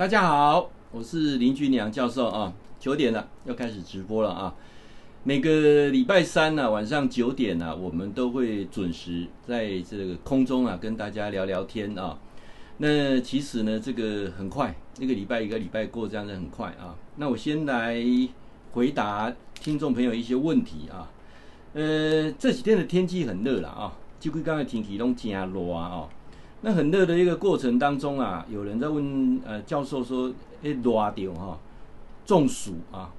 大家好，我是林俊良教授啊。九点了，要开始直播了啊。每个礼拜三呢、啊、晚上九点呢、啊，我们都会准时在这个空中啊跟大家聊聊天啊。那其实呢，这个很快，一个礼拜一个礼拜过，这样子很快啊。那我先来回答听众朋友一些问题啊。呃，这几天的天气很热了啊，就跟刚才天气都真热啊。那很热的一个过程当中啊，有人在问呃教授说，诶，热到哈中暑啊，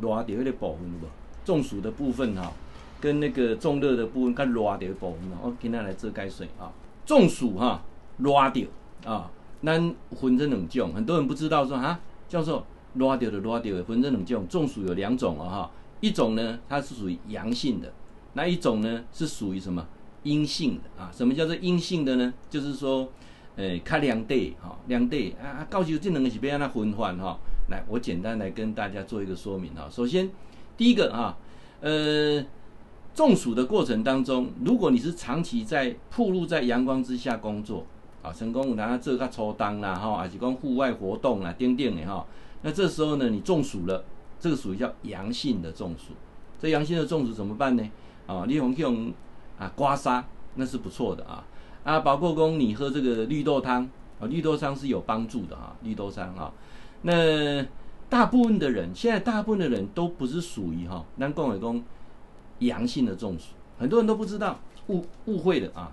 热掉那个部分不？中暑的部分哈、啊，跟那个中热的部分，跟热掉的部分我今天来遮盖说啊。中暑哈、啊，热掉啊，咱分成两种，很多人不知道说哈，教授热掉的热掉的分成两种，中暑有两种啊哈，一种呢它是属于阳性的，那一种呢是属于什么？阴性的啊，什么叫做阴性的呢？就是说，诶，较凉地哈，凉地啊，告诉这两个是要安怎分法哈。来，我简单来跟大家做一个说明哈。首先，第一个哈，呃，中暑的过程当中，如果你是长期在暴露在阳光之下工作啊，成功拿这个抽档啦哈，还是讲户外活动啦，叮叮的哈，那这时候呢，你中暑了，这个属于叫阳性的中暑。这阳性的中暑怎么办呢？啊，你用用。啊，刮痧那是不错的啊啊，包括说你喝这个绿豆汤啊，绿豆汤是有帮助的啊，绿豆汤啊。那大部分的人，现在大部分的人都不是属于哈，那共为公阳性的中暑，很多人都不知道，误误会的啊。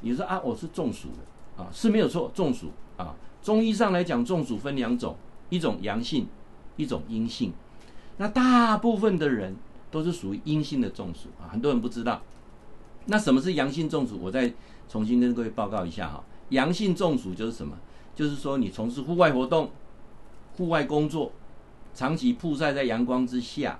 你说啊，我是中暑的啊，是没有错，中暑啊。中医上来讲，中暑分两种，一种阳性，一种阴性。那大部分的人都是属于阴性的中暑啊，很多人不知道。那什么是阳性中暑？我再重新跟各位报告一下哈。阳性中暑就是什么？就是说你从事户外活动、户外工作，长期曝晒在阳光之下，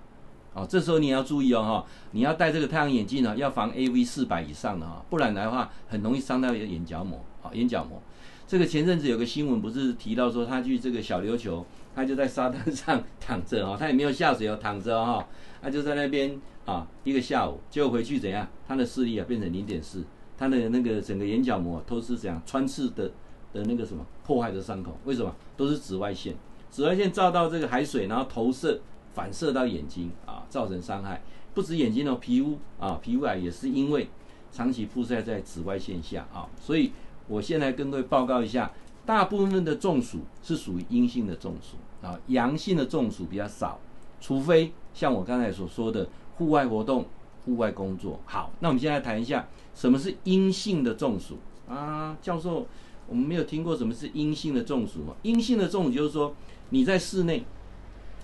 哦，这时候你要注意哦哈，你要戴这个太阳眼镜呢，要防 AV 四百以上的哈，不然的话很容易伤到眼角膜啊，眼角膜。这个前阵子有个新闻不是提到说他去这个小琉球，他就在沙滩上躺着哦，他也没有下水哦，躺着哈，他就在那边。啊，一个下午，就回去怎样？他的视力啊变成零点四，他的那个整个眼角膜都是怎样穿刺的的那个什么破坏的伤口？为什么？都是紫外线，紫外线照到这个海水，然后投射反射到眼睛啊，造成伤害。不止眼睛哦，皮肤啊，皮肤癌也是因为长期曝晒在紫外线下啊。所以我现在跟各位报告一下，大部分的中暑是属于阴性的中暑啊，阳性的中暑比较少，除非像我刚才所说的。户外活动、户外工作，好，那我们现在谈一下什么是阴性的中暑啊？教授，我们没有听过什么是阴性的中暑吗？阴性的中暑就是说你在室内，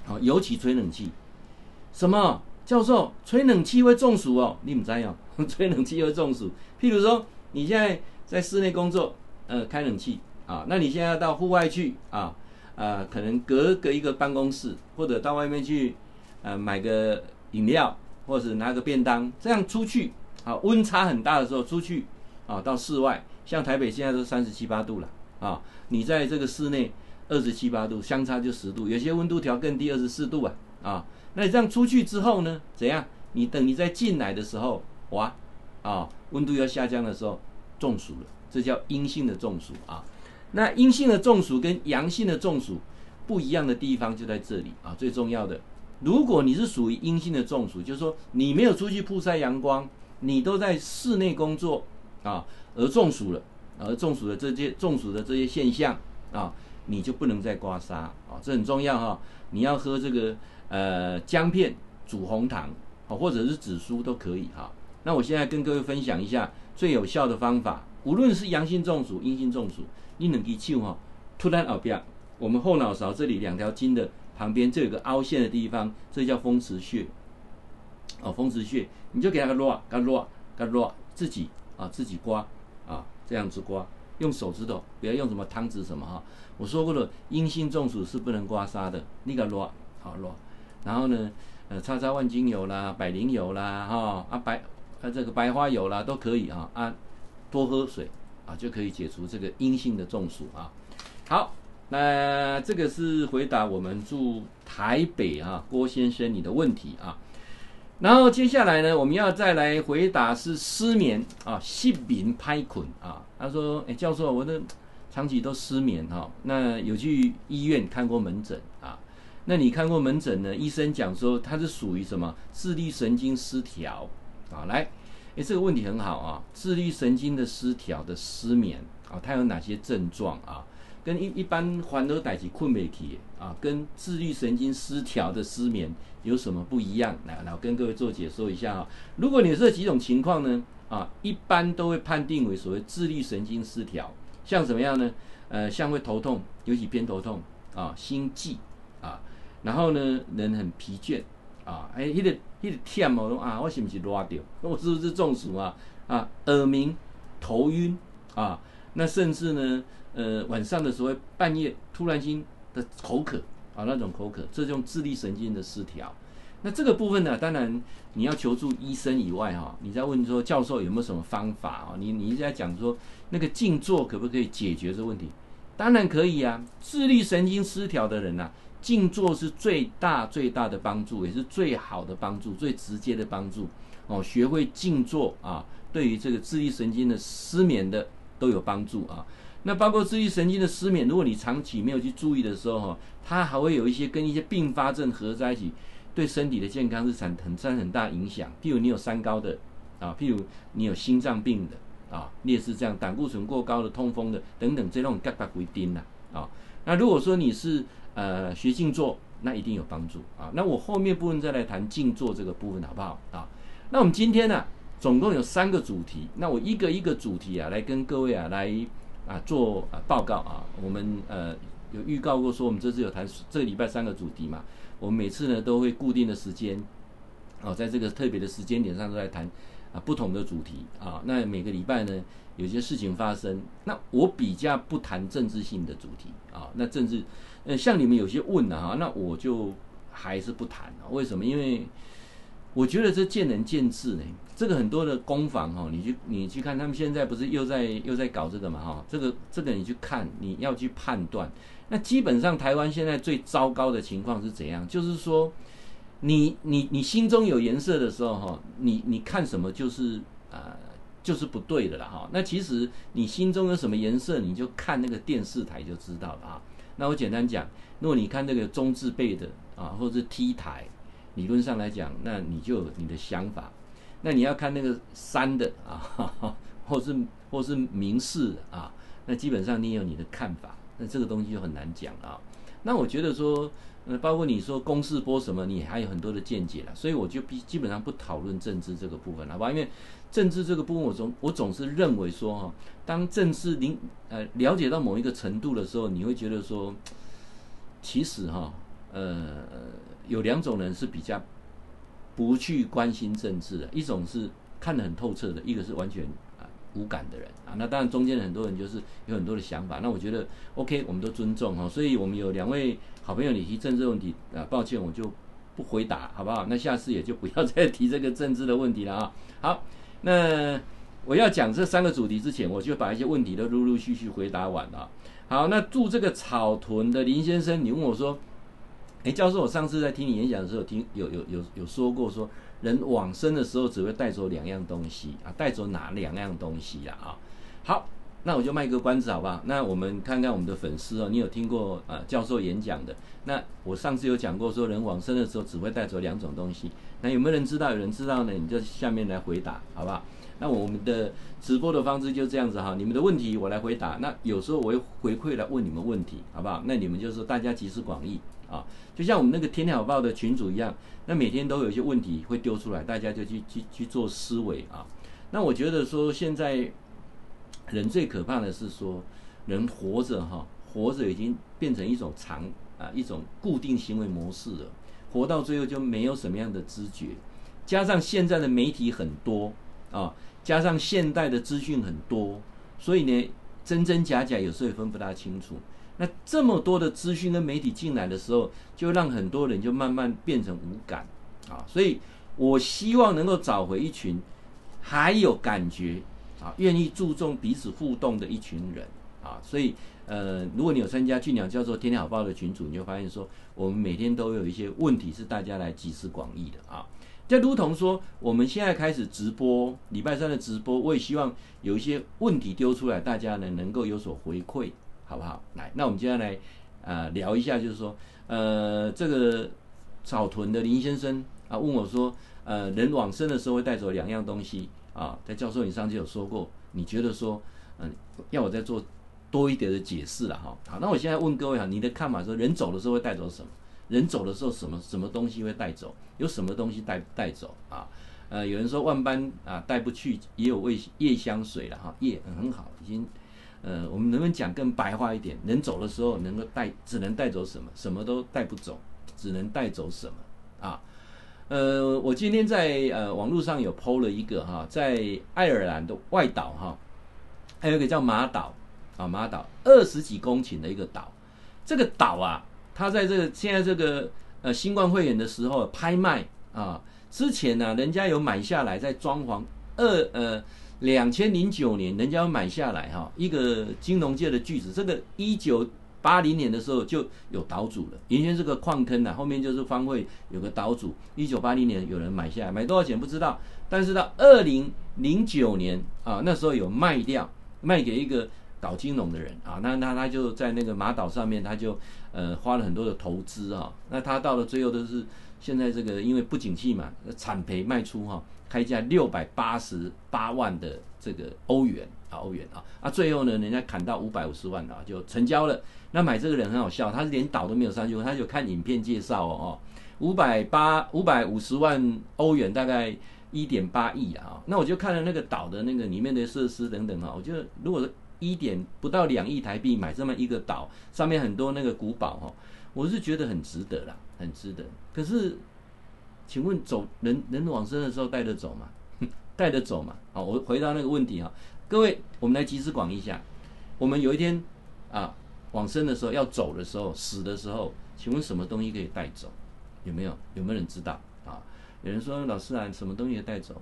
好，尤其吹冷气，什么？教授，吹冷气会中暑哦？你不知哦，吹冷气会中暑。譬如说，你现在在室内工作，呃，开冷气啊，那你现在要到户外去啊，呃，可能隔隔一个办公室，或者到外面去，呃，买个饮料。或者拿个便当，这样出去啊，温差很大的时候出去啊，到室外，像台北现在都三十七八度了啊，你在这个室内二十七八度，相差就十度，有些温度调更低二十四度啊啊，那你这样出去之后呢，怎样？你等你再进来的时候，哇啊，温度要下降的时候中暑了，这叫阴性的中暑啊。那阴性的中暑跟阳性的中暑不一样的地方就在这里啊，最重要的。如果你是属于阴性的中暑，就是说你没有出去曝晒阳光，你都在室内工作啊，而中暑了，而中暑的这些中暑的这些现象啊，你就不能再刮痧啊，这很重要哈、啊。你要喝这个呃姜片煮红糖，啊，或者是紫苏都可以哈、啊。那我现在跟各位分享一下最有效的方法，无论是阳性中暑、阴性中暑，你能记住哈，突然耳边，我们后脑勺这里两条筋的。旁边这有个凹陷的地方，这叫风池穴。哦，风池穴，你就给它个刮，给它刮，给它刮，自己啊，自己刮啊，这样子刮，用手指头，不要用什么汤匙什么哈。我说过了，阴性中暑是不能刮痧的，你给它刮，好刮。然后呢，呃，擦擦万金油啦，百灵油啦，哈啊白啊这个白花油啦都可以啊啊，多喝水啊就可以解除这个阴性的中暑啊。好。那这个是回答我们住台北啊郭先生你的问题啊，然后接下来呢，我们要再来回答是失眠啊，失眠拍捆啊。他说：“哎，教授，我的长期都失眠哈，那有去医院看过门诊啊？那你看过门诊呢？医生讲说他是属于什么自律神经失调啊？来，诶，这个问题很好啊，自律神经的失调的失眠啊，它有哪些症状啊？跟一一般环都代起困不起啊，跟自律神经失调的失眠有什么不一样？来，来跟各位做解说一下啊。如果你这几种情况呢，啊，一般都会判定为所谓自律神经失调，像什么样呢？呃，像会头痛，尤其偏头痛啊，心悸啊，然后呢，人很疲倦啊，哎，那个那个忝哦，啊，我是不是拉掉？我是不是中暑啊？啊，耳鸣、头晕啊，那甚至呢？呃，晚上的时候半夜突然间的口渴啊，那种口渴，这种自律神经的失调。那这个部分呢，当然你要求助医生以外哈，你在问说教授有没有什么方法啊？你你一直在讲说那个静坐可不可以解决这问题？当然可以啊。自律神经失调的人呐，静坐是最大最大的帮助，也是最好的帮助，最直接的帮助哦。学会静坐啊，对于这个自律神经的失眠的都有帮助啊。那包括自律神经的失眠，如果你长期没有去注意的时候，哈，它还会有一些跟一些并发症合在一起，对身体的健康是产很产很大影响。譬如你有三高的，啊，譬如你有心脏病的，啊，类似这样胆固醇过高的、痛风的等等这种嘎嘎鬼丁呐，啊，那如果说你是呃学静坐，那一定有帮助啊。那我后面部分再来谈静坐这个部分好不好啊？那我们今天呢，总共有三个主题，那我一个一个主题啊来跟各位啊来。啊，做啊报告啊，我们呃有预告过说，我们这次有谈这个礼拜三个主题嘛，我们每次呢都会固定的时间，哦，在这个特别的时间点上都在谈啊不同的主题啊。那每个礼拜呢有些事情发生，那我比较不谈政治性的主题啊。那政治，呃，像你们有些问的哈，那我就还是不谈了。为什么？因为我觉得这见仁见智呢。这个很多的攻防哈，你去你去看，他们现在不是又在又在搞这个嘛哈？这个这个你去看，你要去判断。那基本上台湾现在最糟糕的情况是怎样？就是说，你你你心中有颜色的时候哈，你你看什么就是啊、就是不对的了哈。那其实你心中有什么颜色，你就看那个电视台就知道了啊。那我简单讲，如果你看那个中字辈的啊，或者是 T 台，理论上来讲，那你就有你的想法。那你要看那个三的啊，或是或是民视啊，那基本上你有你的看法，那这个东西就很难讲啊。那我觉得说，呃，包括你说公视播什么，你还有很多的见解了，所以我就必基本上不讨论政治这个部分了，因为政治这个部分，我总我总是认为说哈，当政治您呃了解到某一个程度的时候，你会觉得说，其实哈，呃，有两种人是比较。不去关心政治的一种是看得很透彻的，一个是完全无感的人啊。那当然中间很多人就是有很多的想法。那我觉得 OK，我们都尊重哈。所以我们有两位好朋友，你提政治问题啊，抱歉我就不回答，好不好？那下次也就不要再提这个政治的问题了啊。好，那我要讲这三个主题之前，我就把一些问题都陆陆续续回答完了。好，那住这个草屯的林先生，你问我说。哎，教授，我上次在听你演讲的时候，听有有有有说过，说人往生的时候只会带走两样东西啊，带走哪两样东西呀？啊，好，那我就卖个关子，好不好？那我们看看我们的粉丝哦，你有听过啊教授演讲的？那我上次有讲过，说人往生的时候只会带走两种东西，那有没有人知道？有人知道呢？你就下面来回答，好不好？那我们的直播的方式就这样子哈，你们的问题我来回答，那有时候我会回馈来问你们问题，好不好？那你们就是大家集思广益。啊，就像我们那个天天好报的群主一样，那每天都有一些问题会丢出来，大家就去去去做思维啊。那我觉得说，现在人最可怕的是说，人活着哈，活着已经变成一种常啊一种固定行为模式了，活到最后就没有什么样的知觉。加上现在的媒体很多啊，加上现代的资讯很多，所以呢，真真假假有时候也分不大清楚。那这么多的资讯跟媒体进来的时候，就让很多人就慢慢变成无感啊，所以我希望能够找回一群还有感觉啊，愿意注重彼此互动的一群人啊，所以呃，如果你有参加俊鸟教授天天好报的群组，你就发现说，我们每天都有一些问题是大家来集思广益的啊。就如同说，我们现在开始直播礼拜三的直播，我也希望有一些问题丢出来，大家呢能够有所回馈。好不好？来，那我们接下来啊、呃、聊一下，就是说，呃，这个草屯的林先生啊问我说，呃，人往生的时候会带走两样东西啊，在教授你上次有说过，你觉得说，嗯、要我再做多一点的解释了哈。好，那我现在问各位哈，你的看法说，人走的时候会带走什么？人走的时候什么什么东西会带走？有什么东西带带走啊？呃，有人说万般啊带不去，也有味夜香水了哈，夜、很好，已经，呃，我们能不能讲更白话一点？人走的时候能够带，只能带走什么？什么都带不走，只能带走什么？啊，呃，我今天在呃网络上有 PO 了一个哈，在爱尔兰的外岛哈，还有一个叫马岛啊，马岛二十几公顷的一个岛，这个岛啊，它在这个现在这个呃新冠肺炎的时候拍卖啊。之前呢、人家有买下来，在装潢二呃两千零九年，人家有买下来哈、一个金融界的巨子。这个一九八零年的时候就有岛主了，原先是个矿坑呐、啊，后面就是方会有个岛主。一九八零年有人买下来，买多少钱不知道，但是到二零零九年啊，那时候有卖掉，卖给一个搞金融的人啊，那那他就在那个马岛上面，他就呃花了很多的投资啊，那他到了最后都是。现在这个因为不景气嘛，惨赔卖出哈，开价六百八十八万的这个欧元啊，欧元啊，啊最后呢，人家砍到五百五十万啊，就成交了。那买这个人很好笑，他是连岛都没有上去，他就看影片介绍哦，五百八五百五十万欧元，大概一点八亿啊。那我就看了那个岛的那个里面的设施等等啊，我觉得如果一点不到两亿台币买这么一个岛，上面很多那个古堡哈。我是觉得很值得啦，很值得。可是，请问走人人往生的时候带得走吗？带得走吗？好，我回答那个问题啊，各位，我们来集思广益一下。我们有一天啊往生的时候要走的时候，死的时候，请问什么东西可以带走？有没有？有没有人知道啊？有人说老师啊，什么东西带走？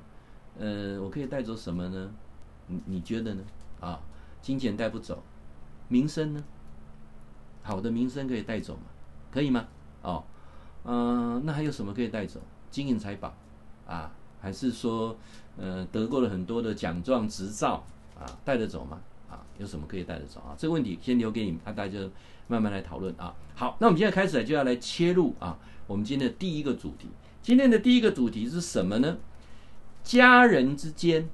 呃，我可以带走什么呢？你你觉得呢？啊，金钱带不走，名声呢？好的名声可以带走吗？可以吗？哦，嗯、那还有什么可以带走？金银财宝啊，还是说，呃，得过了很多的奖状、执照啊，带得走吗？啊，有什么可以带得走啊？这个问题先留给你们，啊，大家就慢慢来讨论啊。好，那我们现在开始就要来切入啊，我们今天的第一个主题。今天的第一个主题是什么呢？家人之间，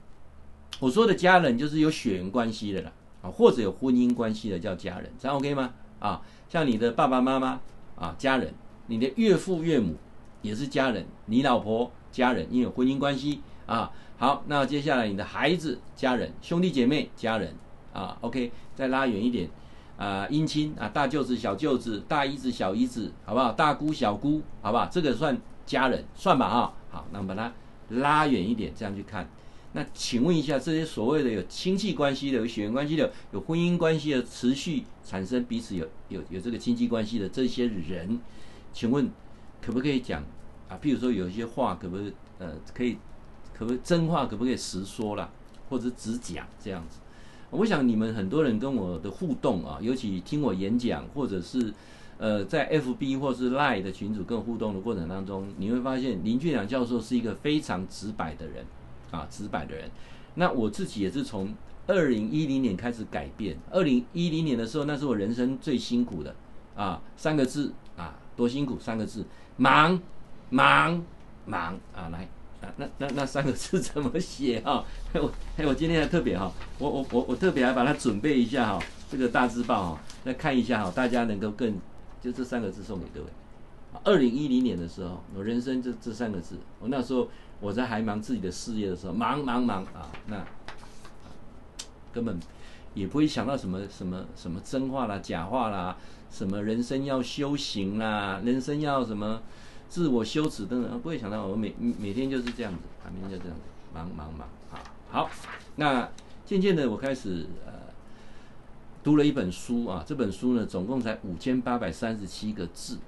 我说的家人就是有血缘关系的啦，啊，或者有婚姻关系的叫家人，这样 OK 吗？啊，像你的爸爸妈妈。啊，家人，你的岳父岳母也是家人，你老婆家人，因为有婚姻关系啊。好，那接下来你的孩子家人，兄弟姐妹家人啊。OK，再拉远一点啊，姻亲啊，大舅子、小舅子、大姨子、小姨子，好不好？大姑、小姑，好不好？这个算家人，算吧啊。好，那我们把它拉远一点，这样去看。那请问一下，这些所谓的有亲戚关系的、有血缘关系的、有婚姻关系的、持续产生彼此有有有这个亲戚关系的这些人，请问可不可以讲啊？譬如说有一些话，可不可以呃可以，可不可以真话，可不可以实说啦，或者只讲这样子？我想你们很多人跟我的互动啊，尤其听我演讲，或者是呃在 FB 或是 Line 的群组跟我互动的过程当中，你会发现林俊良教授是一个非常直白的人。啊，直白的人，那我自己也是从二零一零年开始改变。二零一零年的时候，那是我人生最辛苦的啊，三个字啊，多辛苦，三个字，忙，忙，忙啊，来，啊、那那那三个字 怎么写啊？我哎，我今天还特别哈、我我我我特别还把它准备一下哈、这个大字报哈、来看一下哈、大家能够更就这三个字送给各位。二零一零年的时候，我人生这这三个字，我那时候。我在还忙自己的事业的时候，忙忙忙啊，那根本也不会想到什么什么什么真话啦、假话啦，什么人生要修行啦，人生要什么自我修持等等，不会想到我每每天就是这样子，啊，每天就这样子，忙忙忙啊。好，那渐渐的我开始呃读了一本书啊，这本书呢总共才五千八百三十七个字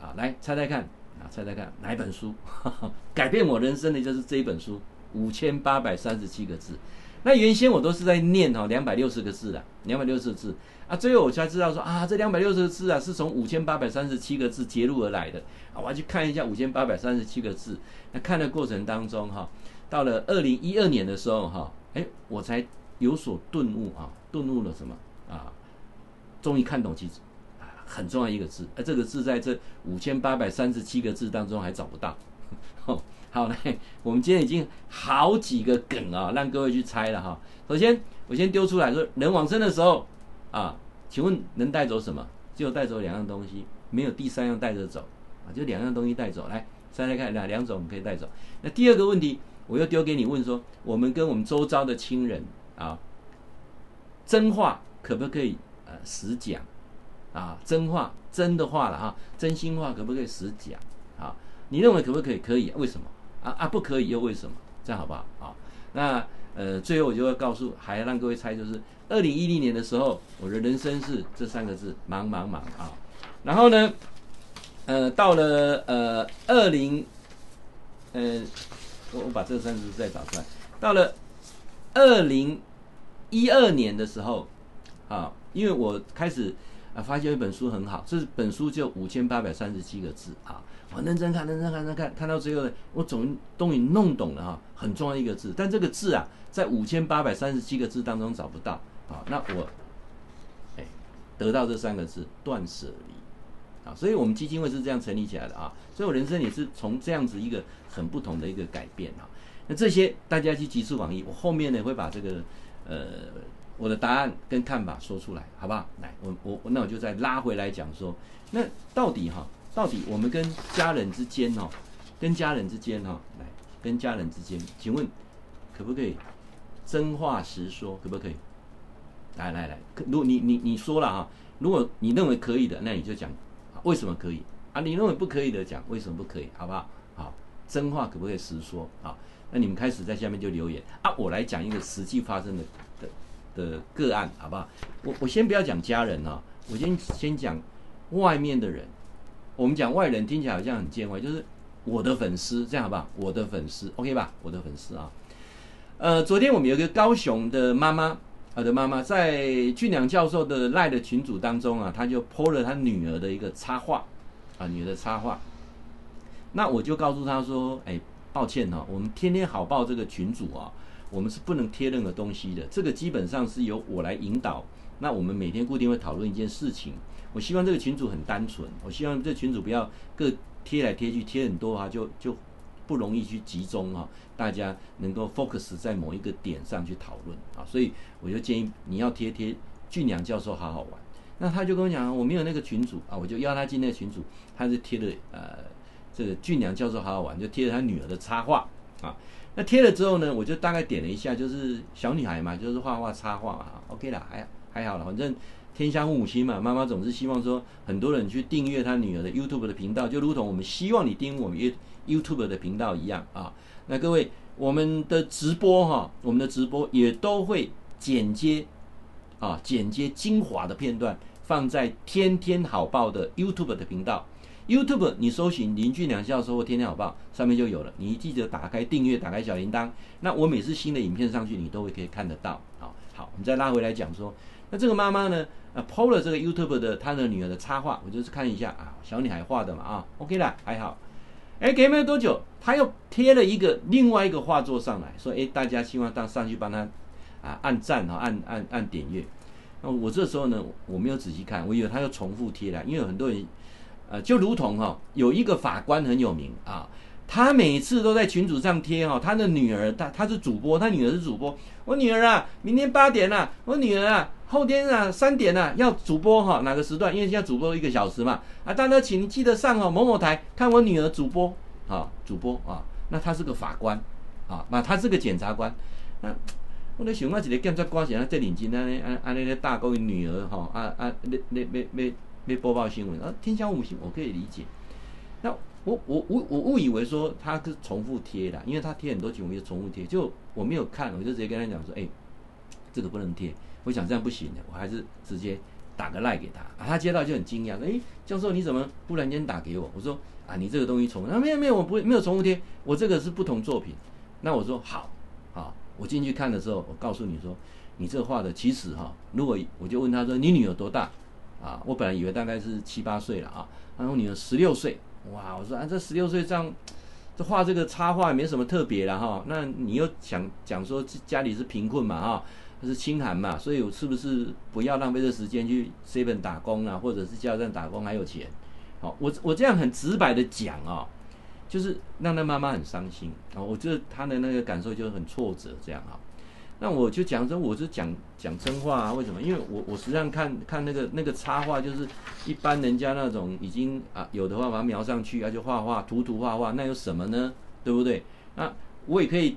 啊，来猜猜看。啊，猜猜看哪一本书呵呵 改变我人生的就是这一本书，五千八百三十七个字。那原先我都是在念哈两百六十个字的，两百六十个字啊。最后我才知道说啊，这两百六十个字啊是从五千八百三十七个字截录而来的啊。我要去看一下五千八百三十七个字。那看的过程当中哈，到了二零一二年的时候哈，哎，我才有所顿悟啊，顿悟了什么啊？终于看懂其实很重要一个字，而这个字在这五千八百三十七个字当中还找不到。好嘞，我们今天已经好几个梗啊，让各位去猜了哈。首先，我先丢出来说，人往生的时候啊，请问能带走什么？只有带走两样东西，没有第三样带着走啊，就两样东西带走。来猜猜看，哪两种可以带走？那第二个问题，我又丢给你问说，我们跟我们周遭的亲人啊，真话可不可以呃实讲？啊，真话真的话了哈，真心话可不可以实讲？啊，你认为可不可以？可以，为什么？啊啊，不可以又为什么？这样好不好？啊，那呃，最后我就要告诉，还要让各位猜，就是二零一零年的时候，我的人生是这三个字：忙忙忙啊。然后呢，呃，到了呃二零，呃，我我把这三个字再找出来，到了二零一二年的时候，啊，因为我开始。啊，发现一本书很好，这本书就五千八百三十七个字啊！我认真看，认真看，认真看，看到最后呢，我总终于弄懂了哈，很重要一个字，但这个字啊，在五千八百三十七个字当中找不到啊。那我，哎，得到这三个字，断舍离啊，所以我们基金会是这样成立起来的啊。所以我人生也是从这样子一个很不同的一个改变啊。那这些大家去集思广益，我后面呢会把这个呃。我的答案跟看法说出来，好不好？来，我我那我就再拉回来讲说，那到底哈，到底我们跟家人之间哈，跟家人之间哈，来，跟家人之间，请问可不可以真话实说？可不可以？来来来，如果你你你说了哈，如果你认为可以的，那你就讲为什么可以啊？你认为不可以的，讲为什么不可以？好不好？好，真话可不可以实说？好，那你们开始在下面就留言啊，我来讲一个实际发生的。的的个案，好不好？我我先不要讲家人啊，我先先讲外面的人。我们讲外人听起来好像很见外，就是我的粉丝，这样好不好？我的粉丝，OK 吧？我的粉丝啊。呃，昨天我们有一个高雄的妈妈，我的妈妈在俊良教授的赖的群组当中啊，她就 po 了她女儿的一个插画啊，女儿的插画。那我就告诉她说，哎，抱歉哈，我们天天好报这个群组啊。我们是不能贴任何东西的，这个基本上是由我来引导。那我们每天固定会讨论一件事情。我希望这个群组很单纯，我希望这群组不要各贴来贴去，贴很多哈，就就不容易去集中哈。大家能够 focus 在某一个点上去讨论啊，所以我就建议你要贴贴俊良教授好好玩。那他就跟我讲，我没有那个群主啊，我就邀他进那个群组，他是贴了呃这个俊良教授好好玩，就贴了他女儿的插画啊。那贴了之后呢，我就大概点了一下，就是小女孩嘛，就是画画插画嘛，OK 啦，还还好了，反正天下父母心嘛，妈妈总是希望说很多人去订阅她女儿的 YouTube 的频道，就如同我们希望你订阅我们 YouTube 的频道一样啊。那各位，我们的直播哈，我们的直播也都会剪接啊，剪接精华的片段放在天天好报的 YouTube 的频道。YouTube，你搜寻林俊良教授或天天好报，上面就有了。你记得打开订阅，打开小铃铛。那我每次新的影片上去，你都会可以看得到。好，好，我们再拉回来讲说，那这个妈妈呢，呃，PO 了这个 YouTube 的她的女儿的插画，我就是看一下啊，小女孩画的嘛啊，OK 啦，还好。哎，给没有多久，她又贴了一个另外一个画作上来说，哎，大家希望当上去帮她啊按赞啊，按按按点阅。那我这时候呢，我没有仔细看，我以为她又重复贴了，因为有很多人。呃，就如同哈、有一个法官很有名啊，他每次都在群组上贴哈、他的女儿，他他是主播，他女儿是主播。我女儿啊，明天八点啊，我女儿啊，后天啊三点啊要主播哈、哦，哪个时段？因为现在主播一个小时嘛，啊，大家请记得上哦某某台看我女儿主播啊，主播啊，那他是个法官啊，那他是个检察官，那我在想啊，一个检察官现在在领金啊，啊啊那个大公女儿哈，啊啊那那那那。被播报新闻，啊，天下无情，我可以理解。那我我我我误以为说他是重复贴的，因为他贴很多集，我就重复贴，就我没有看，我就直接跟他讲说，哎、这个不能贴。我想这样不行的，我还是直接打个赖给他。啊，他接到就很惊讶，哎、教授你怎么忽然间打给我？我说啊，你这个东西重，啊没有没有，我不会没有重复贴，我这个是不同作品。那我说好，好，我进去看的时候，我告诉你说，你这画的其实哈，如果我就问他说，你女儿多大？啊，我本来以为大概是七八岁了啊，然后女儿十六岁，哇，我说啊，这十六岁这样，这画这个插画也没什么特别了哈。那你又想讲说家里是贫困嘛哈，是清寒嘛，所以我是不是不要浪费这时间去 seven 打工啊，或者是加油站打工还有钱？好，我我这样很直白的讲啊，就是让他妈妈很伤心啊，我觉得他的那个感受就很挫折这样啊。那我就讲说，我是讲讲真话啊，为什么？因为我我实际上看看那个那个插画，就是一般人家那种已经啊有的话把它描上去啊，就画画涂涂画画，那有什么呢？对不对？那我也可以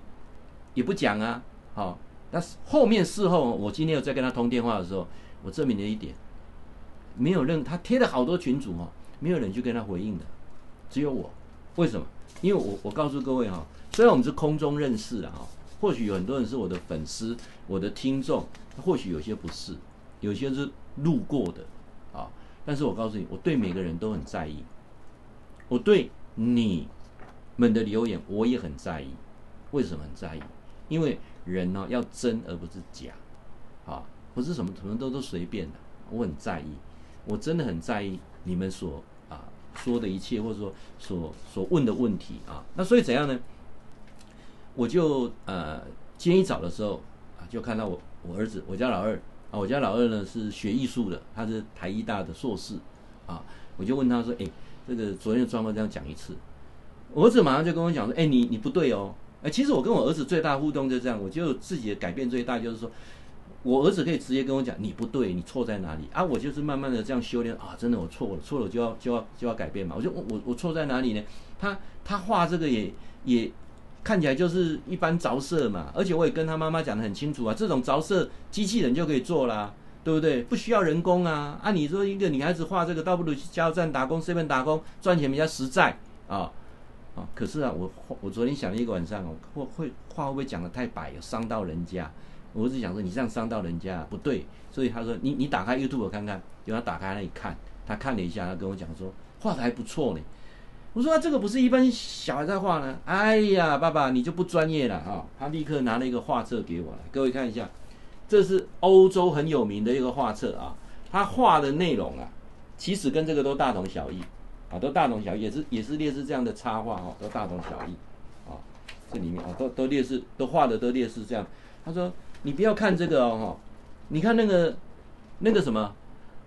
也不讲啊，好。但是后面事后，我今天有在跟他通电话的时候，我证明了一点，没有人他贴了好多群主哦，没有人去跟他回应的，只有我。为什么？因为我我告诉各位哈，虽然我们是空中认识的哈。或许有很多人是我的粉丝，我的听众，或许有些不是，有些是路过的，啊，但是我告诉你，我对每个人都很在意，我对你们的留言我也很在意，为什么很在意？因为人呢要真而不是假，啊，不是什么什么都都随便的，我很在意，我真的很在意你们所啊说的一切，或者说所所问的问题啊，那所以怎样呢？我就呃，今天一早的时候啊，就看到我我儿子，我家老二啊，我家老二呢是学艺术的，他是台艺大的硕士啊，我就问他说，哎，这个昨天的状况这样讲一次，我儿子马上就跟我讲说，哎，你你不对哦，哎，其实我跟我儿子最大互动就这样，我就自己的改变最大就是说，我儿子可以直接跟我讲，你不对，你错在哪里啊？我就是慢慢的这样修炼啊，真的我错了，错了就要就要就要改变嘛，我就我我错在哪里呢？他他画这个也也。看起来就是一般着色嘛，而且我也跟他妈妈讲得很清楚啊，这种着色机器人就可以做啦，对不对？不需要人工啊。按、啊、你说一个女孩子画这个，倒不如去加油站打工、seven 打工，赚钱比较实在啊啊！可是啊，我我昨天想了一个晚上我，会会话会不会讲得太白，有伤到人家？我是想说你这样伤到人家不对，所以他说你你打开 YouTube 看看，就他打开那里看，他看了一下，他跟我讲说画的还不错呢。我说、啊、这个不是一般小孩在画呢。哎呀，爸爸你就不专业了啊！他立刻拿了一个画册给我来，各位看一下，这是欧洲很有名的一个画册啊。他画的内容啊，其实跟这个都大同小异啊，都大同小异，也是也是类似这样的插画哦，都大同小异啊。这里面啊，都都类似，都画的都类似这样。他说你不要看这个哦，你看那个那个什么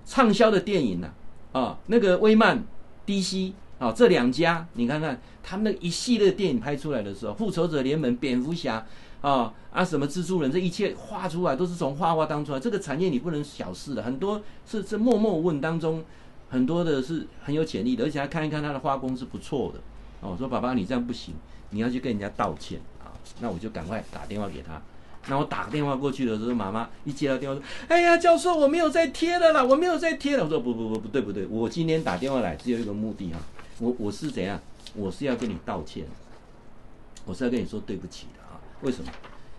畅销的电影呐啊，啊，那个威漫 DC。好，这两家你看看，他们那一系列电影拍出来的时候，《复仇者联盟》、蝙蝠侠啊啊，什么蜘蛛人，这一切画出来都是从画画当出来。这个产业你不能小视的，很多是是默默问当中，很多的是很有潜力的，而且还看一看他的画工是不错的。哦，我说爸爸你这样不行，你要去跟人家道歉啊。那我就赶快打电话给他。那我打个电话过去的时候，妈妈一接到电话说：“哎呀，教授，我没有再贴了啦，我没有再贴了。”我说：“不不不不对不对，我今天打电话来只有一个目的哈。”我我是怎样？我是要跟你道歉，我是要跟你说对不起的啊！为什么？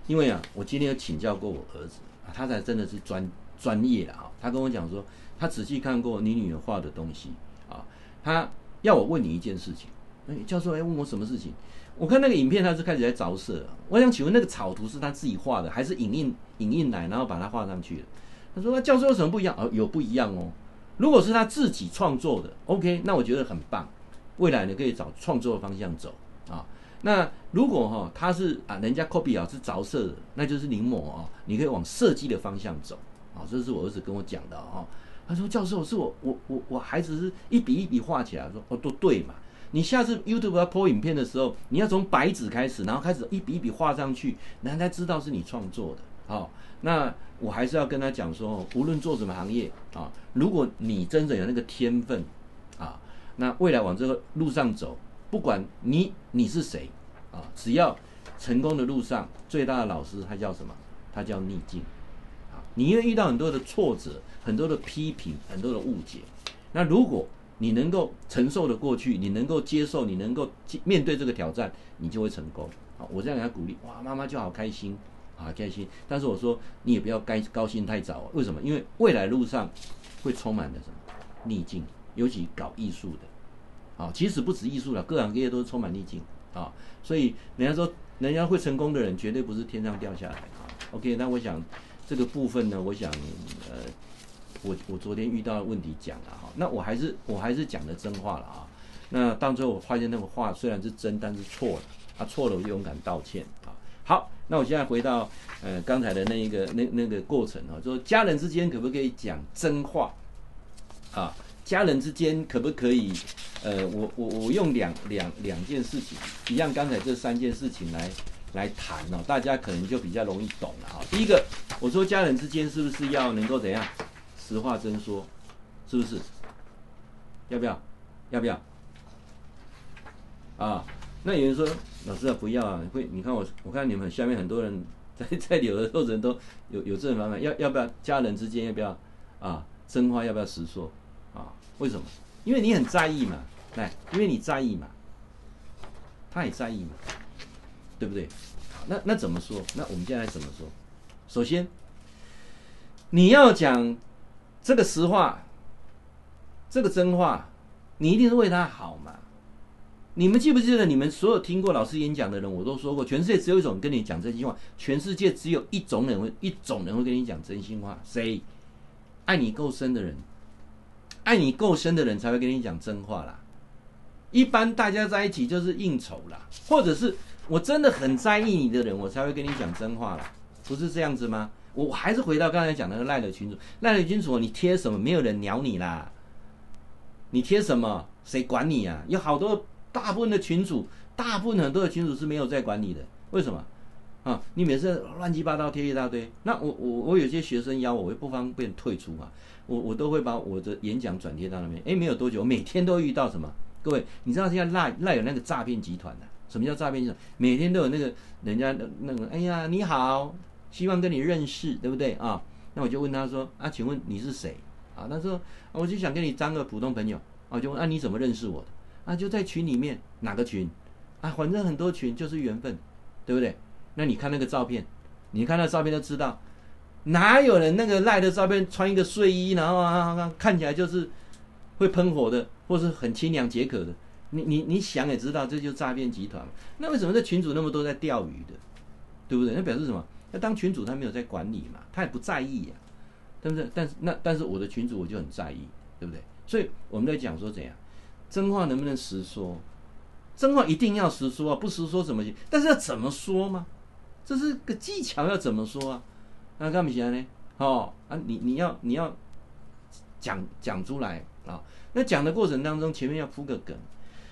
因为啊，我今天有请教过我儿子，他才真的是专专业的啊。他跟我讲说，他仔细看过你女儿画的东西啊，他要我问你一件事情。哎，教授，哎，问我什么事情？我看那个影片，他是开始在着色。我想请问，那个草图是他自己画的，还是影印影印来，然后把它画上去的？他说，那教授有什么不一样？哦，有不一样哦。如果是他自己创作的，OK，那我觉得很棒。未来你可以找创作的方向走啊。那如果哈、他是啊人家 copy 啊是着色的，那就是临摹啊，你可以往设计的方向走啊。这是我儿子跟我讲的啊。他说教授是我我我我孩子是一笔一笔画起来，说哦都对嘛。你下次 YouTube 要播影片的时候，你要从白纸开始，然后开始一笔一笔画上去，人家才知道是你创作的。好，那我还是要跟他讲说，无论做什么行业啊，如果你真的有那个天分。那未来往这个路上走，不管你你是谁啊，只要成功的路上最大的老师他叫什么？他叫逆境啊！你因为遇到很多的挫折、很多的批评、很多的误解，那如果你能够承受的过去，你能够接受，你能够面对这个挑战，你就会成功。好，我这样给他鼓励，哇，妈妈就好开心，好开心。但是我说你也不要该高兴太早，为什么？因为未来路上会充满了什么逆境。尤其搞艺术的，啊，其实不止艺术了，各行各业都是充满逆境啊。所以人家说，人家会成功的人绝对不是天上掉下来啊。OK，那我想这个部分呢，我想呃，我我昨天遇到的问题讲了哈，那我还是我还是讲的真话了啊。那当初我发现那个话虽然是真，但是错了，啊错了我就勇敢道歉啊。好，那我现在回到呃刚才的那一个那那个过程啊，说家人之间可不可以讲真话啊？家人之间可不可以？呃，我我我用两两两件事情，一样刚才这三件事情来来谈哦，大家可能就比较容易懂了啊。第一个，我说家人之间是不是要能够怎样？实话真说，是不是？要不要？要不要？啊？那有人说，老师啊，不要啊！会，你看我，我看你们下面很多人在在有的时候人都有有这种方法，要要不要？家人之间要不要？啊，真话要不要实说？为什么？因为你很在意嘛，来，因为你在意嘛，他也在意嘛，对不对？好，那那怎么说？那我们现在怎么说？首先，你要讲这个实话，这个真话，你一定是为他好嘛。你们记不记得，你们所有听过老师演讲的人，我都说过，全世界只有一种跟你讲真心话，全世界只有一种人会，一种人会跟你讲真心话，谁？爱你够深的人。爱你够深的人才会跟你讲真话啦。一般大家在一起就是应酬啦，或者是我真的很在意你的人，我才会跟你讲真话啦，不是这样子吗？我还是回到刚才讲那个赖的群组，赖的群组，你贴什么？没有人鸟你啦。你贴什么？谁管你啊？有好多大部分的群主，大部分很多的群主是没有在管你的。为什么？啊，你每次乱七八糟贴一大堆，那我我我有些学生邀我，我又不方便退出啊。我我都会把我的演讲转贴到那边。哎，没有多久，每天都遇到什么？各位，你知道现在赖赖有那个诈骗集团的？什么叫诈骗集团？每天都有那个人家那个，哎呀，你好，希望跟你认识，对不对啊？那我就问他说啊，请问你是谁？啊，他说我就想跟你当个普通朋友。啊，就问啊，你怎么认识我的？啊，就在群里面，哪个群？啊，反正很多群就是缘分，对不对？那你看那个照片，你看那照片就知道。哪有人那个赖的照片穿一个睡衣，然后啊看起来就是会喷火的，或是很清凉解渴的？你你你想也知道，这就是诈骗集团。那为什么这群主那么多在钓鱼的，对不对？那表示什么？那当群主他没有在管理嘛，他也不在意呀，对不对？但是那但是我的群主我就很在意，对不对？所以我们在讲说怎样，真话能不能实说？真话一定要实说啊，不实说怎么行？但是要怎么说吗？这是个技巧，要怎么说啊？那干不起来呢？哦啊，你你要你要讲讲出来啊！那讲的过程当中，前面要铺个梗。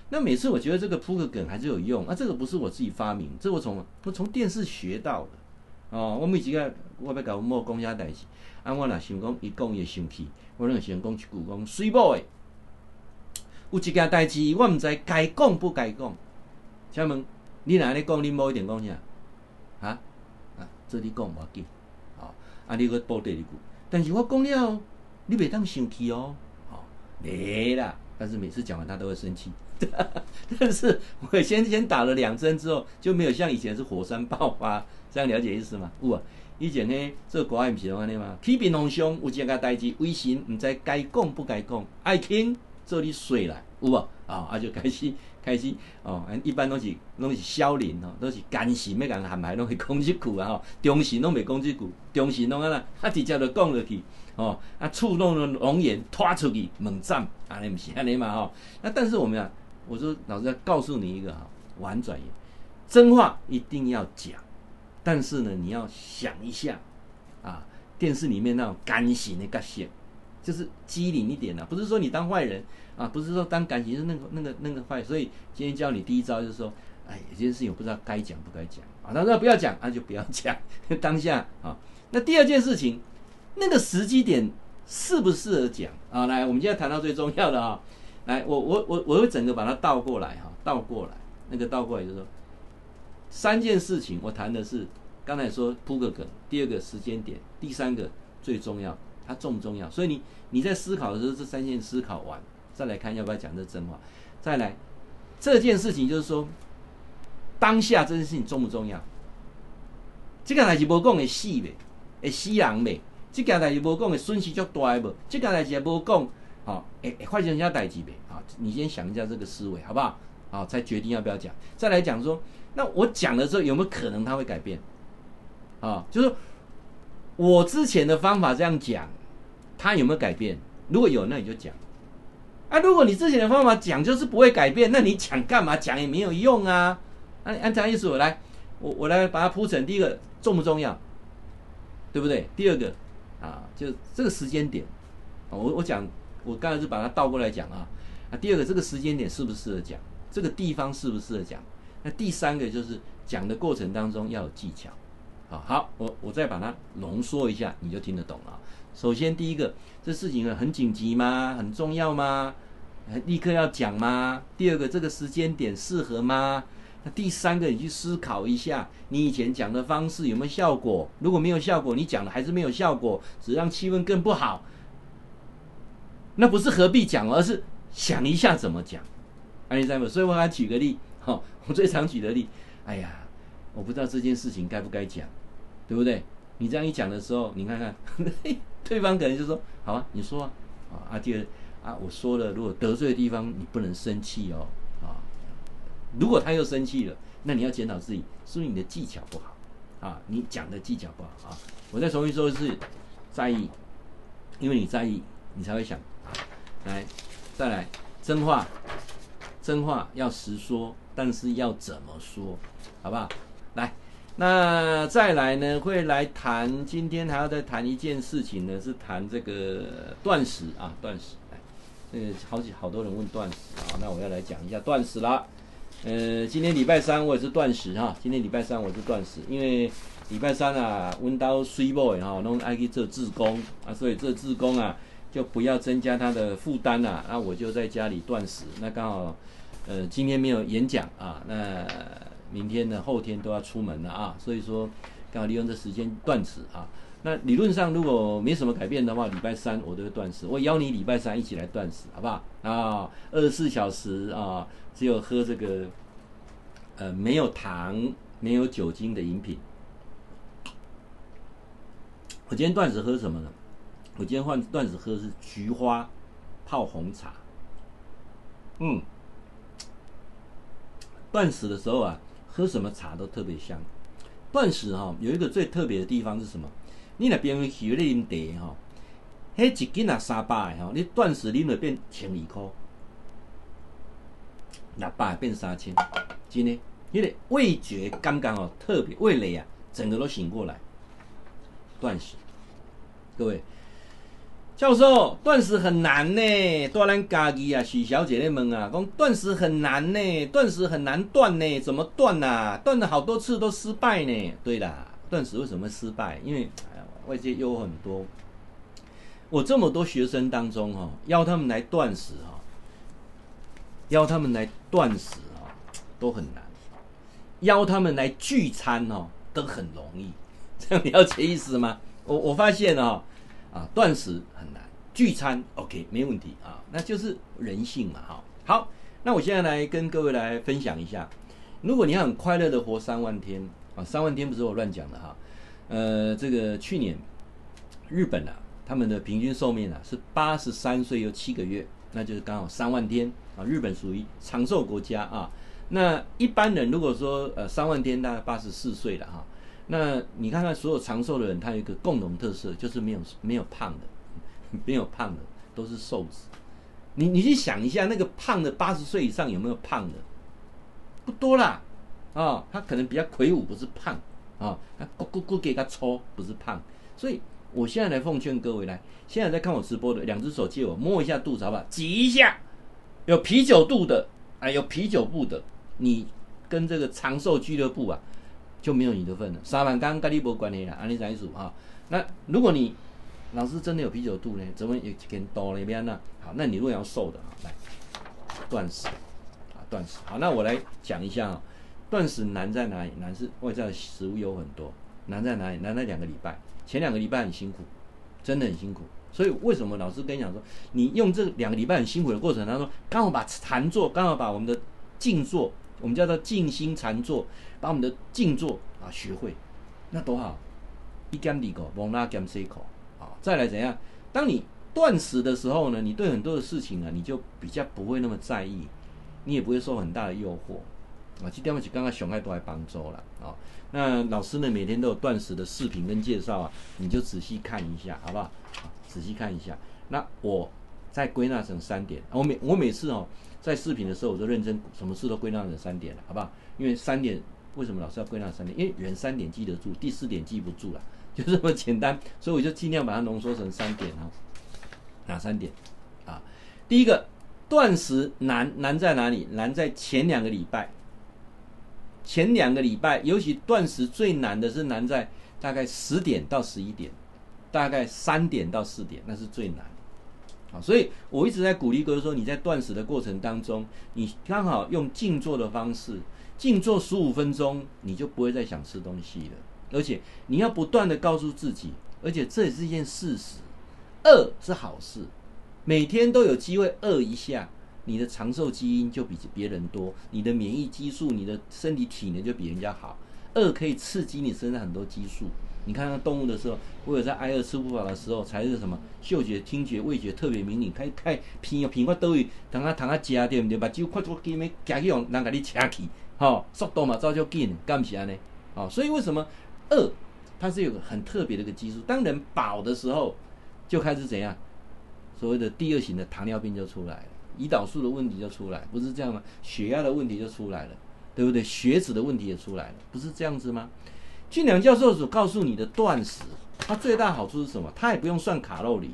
那每次我觉得这个铺个梗还是有用啊。这个不是我自己发明，这我从我从电视学到的。哦，我每几个我要搞某公家代志，啊，我若想讲一讲伊生气，我拢先讲一句讲水某诶。有一件代志我毋知该讲不该讲。请问你哪里讲？你某一点讲啥？啊啊，这里讲无要紧。啊！你个补第二句，但是我讲了，你别当生气哦。哦，没啦。但是每次讲完他都会生气。但是我先先打了两针之后，就没有像以前是火山爆发，这样了解意思吗？有啊，以前呢，这个国外不是安尼吗？起兵弄凶，有一个代志，微信唔知该讲不该讲，爱听这里水来，有无？啊、哦，啊就开始。开始哦，一般拢是拢是少年哦，都是奸臣要共含牌拢会讲这句啊吼，忠臣拢袂讲这句，忠臣拢安那，啊直接就讲落去哦，啊触动了龙颜，拖出去猛战，安尼毋是安尼嘛吼。那但是我们啊，我说老师要告诉你一个哈，婉转一点，真话一定要讲，但是呢，你要想一下啊，电视里面那种奸臣的角色，就是机灵一点呐，不是说你当坏人。啊，不是说当感情是那个那个那个坏，所以今天教你第一招就是说，哎，有件事情我不知道该讲不该讲啊。他说不要讲，那、就不要讲。当下啊，那第二件事情，那个时机点适不适合讲啊？来，我们现在谈到最重要的啊，来，我我我我会整个把它倒过来哈，倒过来，那个倒过来就是说，三件事情我谈的是刚才说铺个梗，第二个时间点，第三个最重要，它重不重要？所以你你在思考的时候，这三件思考完。再来看要不要讲这真话？再来这件事情就是说，当下这件事情重不重要？这个代志无讲会死呗，会死人呗。这个代志无讲会损失足大无？这个代志也无讲，好，会会发生啥代志呗？好，你先想一下这个思维，好不好？好，才决定要不要讲。再来讲说，那我讲的时候有没有可能他会改变？啊，就是我之前的方法这样讲，他有没有改变？如果有，那你就讲。啊，如果你之前的方法讲就是不会改变，那你讲干嘛？讲也没有用啊！按按这样意思，我来，我我来把它铺成，第一个重不重要，对不对？第二个啊，就这个时间点，我我讲，我刚才是把它倒过来讲啊。啊，第二个这个时间点适不适合讲，这个地方适不适合讲？那第三个就是讲的过程当中要有技巧。啊，好，我我再把它浓缩一下，你就听得懂了。首先第一个，这事情很紧急吗？很重要吗？立刻要讲吗？第二个，这个时间点适合吗？那第三个，你去思考一下，你以前讲的方式有没有效果？如果没有效果，你讲的还是没有效果，只让气氛更不好，那不是何必讲，而是想一下怎么讲。安利在吗？所以我还举个例，哈，我最常举的例，哎呀，我不知道这件事情该不该讲，对不对？你这样一讲的时候，你看看，对方可能就说：“好啊，你说啊。”啊，第二。啊，我说了，如果得罪的地方，你不能生气哦。啊，如果他又生气了，那你要检讨自己，是不是你的技巧不好？啊，你讲的技巧不好啊。我再重新说一次，在意，因为你在意，你才会想啊。来，再来，真话，真话要实说，但是要怎么说，好不好？来，那再来呢，会来谈，今天还要再谈一件事情呢，是谈这个断食啊，断食。这个好几好多人问断食啊，那我要来讲一下断食啦。呃，今天礼拜三我也是断食哈，今天礼拜三我是断食，因为礼拜三啊，温刀水某哈，弄爱去做自工啊，所以这自工啊就不要增加他的负担啦，那我就在家里断食。那刚好呃今天没有演讲啊，那明天呢后天都要出门了啊，所以说刚好利用这时间断食啊。那理论上如果没什么改变的话，礼拜三我都会断食。我邀你礼拜三一起来断食，好不好？啊，二十四小时啊，只有喝这个呃没有糖、没有酒精的饮品。我今天断食喝什么呢？我今天换断食喝是菊花泡红茶。嗯，断食的时候啊，喝什么茶都特别香。断食哈、有一个最特别的地方是什么？你那边去你饮茶哈，迄一斤啊三百的吼，你断食啉了变千二块，六百变三千，真的，你的味觉刚刚哦，特别味蕾啊，整个都醒过来。断食，各位教授，断食很难呢。多兰家己啊，许小姐们啊，讲断食很难呢，断食很难断呢，怎么断啊？断了好多次都失败呢。对啦，断食为什么会失败？因为。外界有很多，我这么多学生当中哈，邀他们来断食哈，邀他们来断食哈，都很难；邀他们来聚餐哦，都很容易。这样了解意思吗？我我发现啊，啊，断食很，聚餐 OK 没问题啊，那就是人性嘛哈。好，那我现在来跟各位来分享一下，如果你要很快乐的活三万天啊，三万天不是我乱讲的哈。呃，这个去年日本啊，他们的平均寿命啊是八十三岁又七个月，那就是刚好三万天啊。日本属于长寿国家啊。那一般人如果说呃三万天大概八十四岁了哈，那你看看所有长寿的人，他有一个共同特色，就是没有没有胖的，没有胖的都是瘦子。你你去想一下，那个胖的八十岁以上有没有胖的？不多啦啊，他可能比较魁梧，不是胖。啊，他咕咕咕给他抽，不是胖，所以我现在来奉劝各位来，现在在看我直播的，两只手借我摸一下肚子，好不好？挤一下，有啤酒肚的，啊，有啤酒肚的，你跟这个长寿俱乐部啊，就没有你的份了。沙盘刚跟你没关系了，安利在一组啊。那如果你老师真的有啤酒肚呢，怎么也跟多那边呢？好，那你如果要瘦的啊，来断食啊，断食。好，那我来讲一下啊。断食难在哪里？难是外在的食物有很多，难在哪里？难在两个礼拜，前两个礼拜很辛苦，真的很辛苦。所以为什么老师跟你讲说，你用这两个礼拜很辛苦的过程当中，刚好把禅坐，刚好把我们的静坐，我们叫做静心禅坐，把我们的静坐啊学会，那多好！一干二口，忘拉干四口！再来怎样？当你断食的时候呢，你对很多的事情啊，你就比较不会那么在意，你也不会受很大的诱惑。啊，这点我是刚刚熊爱都来帮助了啊。那老师呢，每天都有断食的视频跟介绍啊，你就仔细看一下，好不好？仔细看一下。那我再归纳成三点。我每我每次哦，在视频的时候，我都认真，什么事都归纳成三点了，好不好？因为三点为什么老师要归纳三点？因为原三点记得住，第四点记不住了，就这么简单。所以我就尽量把它浓缩成三点啊。哪三点？啊，第一个，断食难难在哪里？难在前两个礼拜。前两个礼拜，尤其断食最难的是难在大概十点到十一点，大概三点到四点，那是最难。啊，所以我一直在鼓励各位说，你在断食的过程当中，你刚好用静坐的方式，静坐十五分钟，你就不会再想吃东西了。而且你要不断的告诉自己，而且这也是一件事实，饿是好事，每天都有机会饿一下，你的长寿基因就比别人多，你的免疫激素，你的身体体能就比人家好。饿可以刺激你身上很多激素。你看看动物的时候，或者在挨饿吃不饱的时候，才是什么嗅觉、听觉、味觉特别敏感，开开品品块都会等下等它夹对不对？把酒快速给你夹起用，人给你掐起，好速度嘛，早就紧，干不起来呢？好，所以为什么饿它是有个很特别的一个激素？当人饱的时候，就开始怎样？所谓的第二型的糖尿病就出来了，胰岛素的问题就出来，不是这样吗？血压的问题就出来了，对不对？血脂的问题也出来了，不是这样子吗？俊良教授所告诉你的断食，它最大好处是什么？它也不用算卡路里，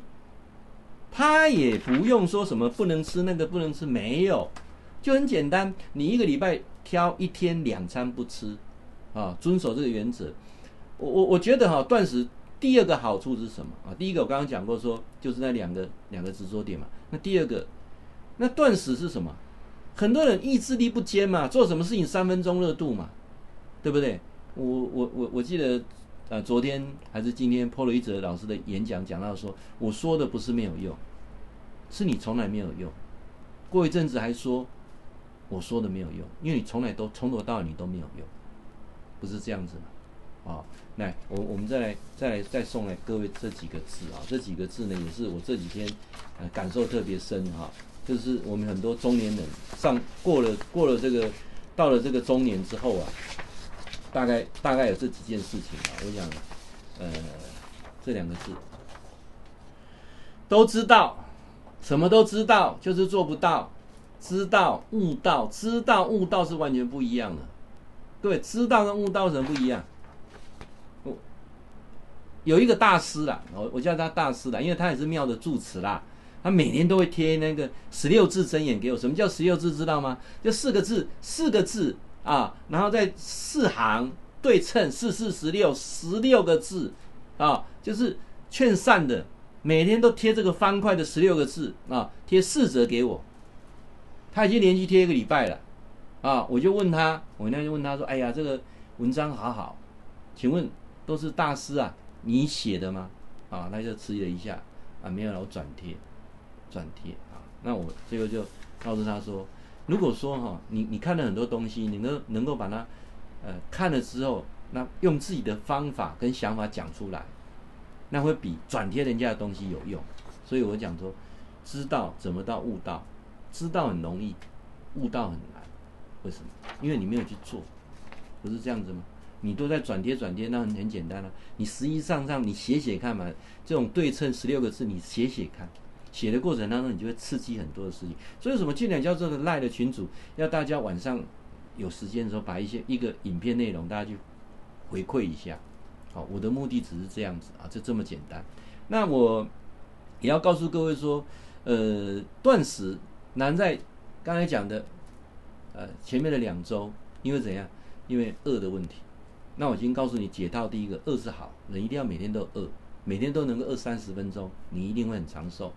它也不用说什么不能吃那个不能吃，没有，就很简单。你一个礼拜挑一天两餐不吃，啊，遵守这个原则。我我我觉得哈，断食第二个好处是什么啊？第一个我刚刚讲过说，就是那两个两个执着点嘛。那第二个，那断食是什么？很多人意志力不坚嘛，做什么事情三分钟热度嘛，对不对？我我我我记得，呃，昨天还是今天，PO 了一则老师的演讲，讲到说，我说的不是没有用，是你从来没有用。过一阵子还说，我说的没有用，因为你从来都从头到尾你都没有用，不是这样子吗？啊，来，我我们再来再来再送来各位这几个字啊，这几个字呢，也是我这几天呃感受特别深哈，就是我们很多中年人上过了过了这个到了这个中年之后啊。大概大概有这几件事情啊，我想，呃，这两个字，都知道，什么都知道，就是做不到。知道悟道，知道悟道是完全不一样的。对，知道跟悟道什么不一样？有一个大师啦，我我叫他大师啦，因为他也是庙的住持啦。他每年都会贴那个十六字真言给我。什么叫十六字？知道吗？就四个字，四个字。啊，然后在四行对称，四四十六，十六个字，啊，就是劝善的，每天都贴这个方块的十六个字，啊，贴四则给我。他已经连续贴一个礼拜了，啊，我就问他，我那天问他说，哎呀，这个文章好好，请问都是大师啊，你写的吗？啊，他就迟疑了一下，啊，没有了，我转贴，转贴，啊，那我最后就告诉他说。如果说哈，你你看了很多东西，你能能够把它，呃，看了之后，那用自己的方法跟想法讲出来，那会比转贴人家的东西有用。所以我讲说，知道怎么到悟道，知道很容易，悟道很难。为什么？因为你没有去做，不是这样子吗？你都在转贴转贴，那很很简单了，啊。你实际上上你写写看嘛，这种对称十六个字，你写写看。写的过程当中，你就会刺激很多的事情。所以为，什么俊良教授的赖的群组，要大家晚上有时间的时候，把一些一个影片内容，大家去回馈一下。好，我的目的只是这样子啊，就这么简单。那我也要告诉各位说，呃，断食难在刚才讲的，呃，前面的两周，因为怎样？因为饿的问题。那我已经告诉你解套，第一个，饿是好，人一定要每天都饿，每天都能够饿三十分钟，你一定会很长寿。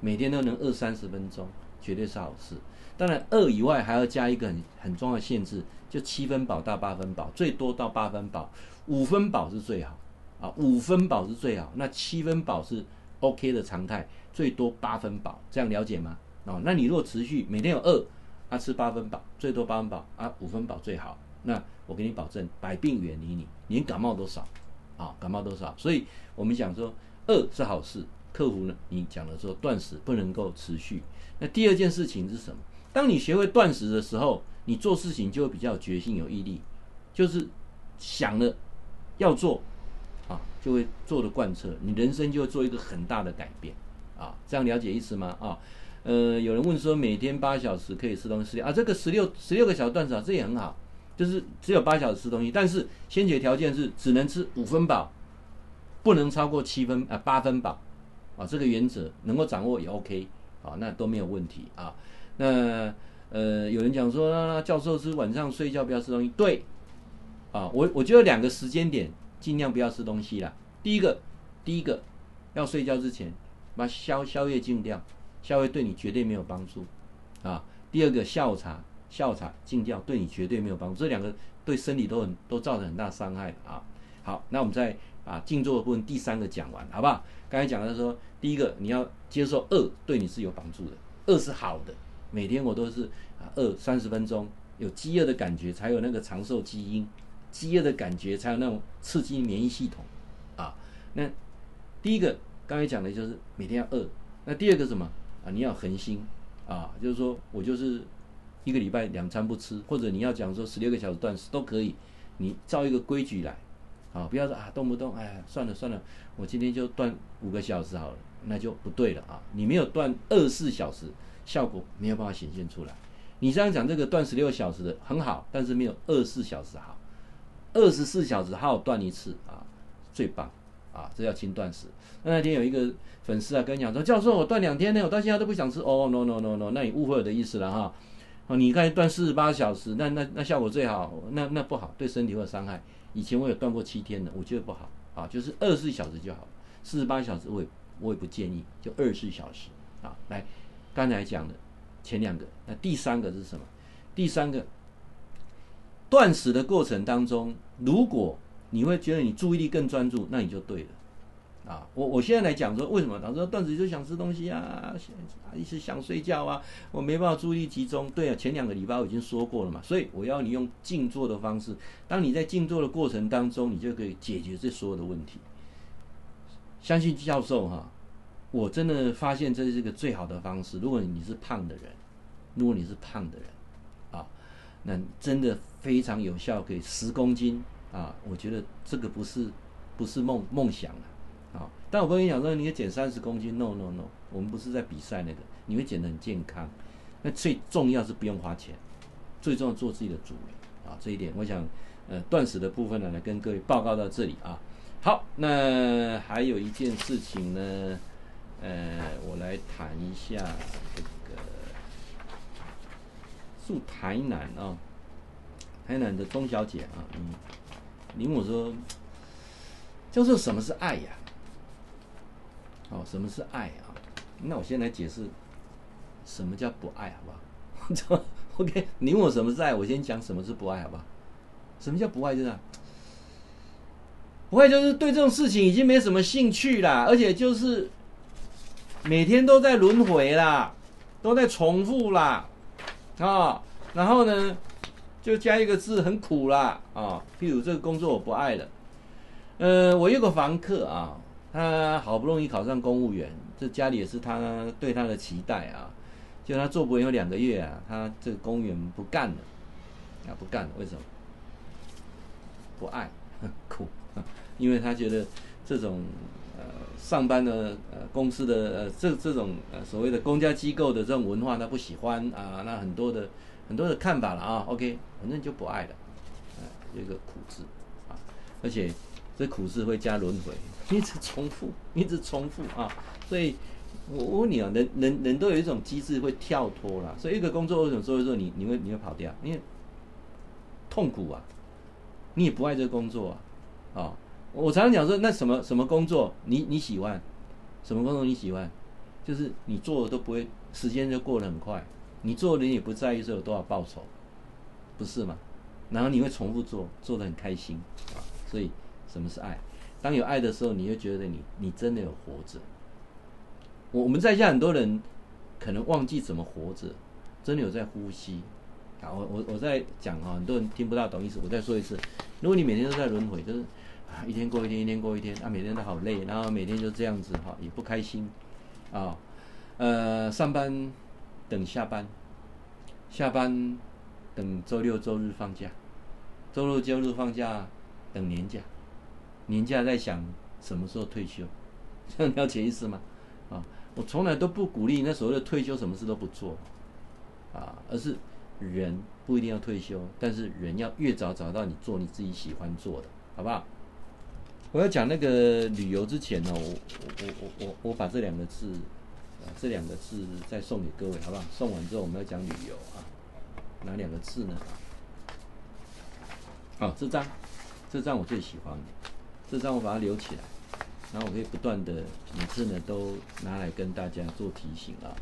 每天都能饿三十分钟，绝对是好事。当然，饿以外还要加一个很很重要的限制，就七分饱到八分饱，最多到八分饱，五分饱是最好啊，五分饱是最好。那七分饱是 OK 的常态，最多八分饱，这样了解吗？哦，那你如果持续每天有饿，啊吃八分饱，最多八分饱啊，五分饱最好。那我给你保证，百病远离你，连感冒都少，啊，感冒都少。所以我们讲说，饿是好事。克服呢？你讲的说断食不能够持续。那第二件事情是什么？当你学会断食的时候，你做事情就会比较有决心、有毅力，就是想了要做啊，就会做的贯彻，你人生就会做一个很大的改变啊。这样了解意思吗？啊，呃，有人问说每天八小时可以吃东西啊，这个十六十六个小时断食啊，这也很好。就是只有八小时吃东西，但是先决条件是只能吃五分饱，不能超过七分啊八分饱啊，这个原则能够掌握也 OK 啊，那都没有问题啊。那呃，有人讲说，那教授是晚上睡觉不要吃东西，对啊，我我觉得两个时间点尽量不要吃东西啦。第一个，第一个要睡觉之前把宵宵夜禁掉，宵夜对你绝对没有帮助啊。第二个下午茶。下午茶禁掉，对你绝对没有帮助。这两个对身体都很都造成很大伤害的啊。好，那我们再把静坐的部分第三个讲完，好不好？刚才讲的说，第一个你要接受饿，对你是有帮助的，饿是好的。每天我都是啊饿三十分钟，有饥饿的感觉才有那个长寿基因，饥饿的感觉才有那种刺激免疫系统啊。那第一个刚才讲的就是每天要饿，那第二个什么啊？你要恒心啊，就是说我就是。一个礼拜两餐不吃，或者你要讲说十六个小时断食都可以，你照一个规矩来，啊，不要说啊动不动，哎算了算了，我今天就断五个小时好了，那就不对了啊！你没有断二十四小时，效果没有办法显现出来。你这样讲这个断十六小时的很好，但是没有二十四小时好，二十四小时好断一次啊，最棒啊！这叫轻断食。那那天有一个粉丝啊跟你讲说，教授我断两天呢，我到现在都不想吃。哦，no no no no，那你误会我的意思了哈。哦，你看断四十八小时，那那那效果最好，那那不好，对身体会有伤害。以前我有断过七天的，我觉得不好啊，就是二十四小时就好，四十八小时我也我也不建议，就二十四小时啊。来，刚才讲的前两个，那第三个是什么？第三个断食的过程当中，如果你会觉得你注意力更专注，那你就对了。啊，我我现在来讲说，为什么？他说断食就想吃东西啊，一直想睡觉啊，我没办法注意力集中。对啊，前两个礼拜我已经说过了嘛，所以我要你用静坐的方式。当你在静坐的过程当中，你就可以解决这所有的问题。相信教授哈，我真的发现这是个最好的方式。如果你是胖的人，如果你是胖的人啊，那真的非常有效，可以十公斤啊。我觉得这个不是不是梦梦想啊。但我跟你讲说，你要减三十公斤，no no no，我们不是在比赛那个，你会减得很健康。那最重要是不用花钱，最重要做自己的主人啊！这一点，我想，呃，断食的部分呢，来跟各位报告到这里啊。好，那还有一件事情呢，呃，我来谈一下这个住台南啊，台南的钟小姐啊，嗯，你问我说，就是什么是爱呀？哦，什么是爱啊？那我先来解释，什么叫不爱，好不好？OK，你问我什么是爱，我先讲什么是不爱，好不好？什么叫不爱？就是不爱，就是对这种事情已经没什么兴趣啦，而且就是每天都在轮回啦，都在重复啦，啊、哦，然后呢，就加一个字，很苦啦，啊、哦，譬如这个工作我不爱了，呃，我有个房客啊。他好不容易考上公务员，这家里也是他对他的期待啊。就他做不完有两个月啊，他这个公务员不干了，啊不干了，为什么？不爱，苦，因为他觉得这种呃上班的呃公司的呃这这种呃所谓的公家机构的这种文化他不喜欢啊，那很多的很多的看法了啊。OK，反正就不爱了，啊，有一个苦字啊，而且这苦字会加轮回。一直重复，一直重复啊！所以，我问你啊，人人人都有一种机制会跳脱啦。所以，一个工作为什么做一做你你会你会跑掉？因为痛苦啊，你也不爱这个工作啊！啊、我常常讲说，那什么什么工作你你喜欢？什么工作你喜欢？就是你做的都不会，时间就过得很快，你做的也不在意说有多少报酬，不是吗？然后你会重复做，做的很开心啊！所以，什么是爱？当有爱的时候，你会觉得你你真的有活着。我我们在下很多人可能忘记怎么活着，真的有在呼吸。啊，我我我在讲啊，很多人听不到懂意思，我再说一次。如果你每天都在轮回，就是啊一天过一天，一天过一天，啊每天都好累，然后每天就这样子哈，也不开心啊。呃，上班等下班，下班等周六周日放假，周六周日放假等年假。年假在想什么时候退休，这样了解意思吗？啊，我从来都不鼓励那所谓的退休什么事都不做，啊，而是人不一定要退休，但是人要越早找到你做你自己喜欢做的，好不好？我要讲那个旅游之前呢，我我我我我把这两个字啊，这两个字再送给各位，好不好？送完之后我们要讲旅游啊，哪两个字呢？哦，这张，这张我最喜欢的，这张我把它留起来，然后我可以不断的每次呢都拿来跟大家做提醒啊。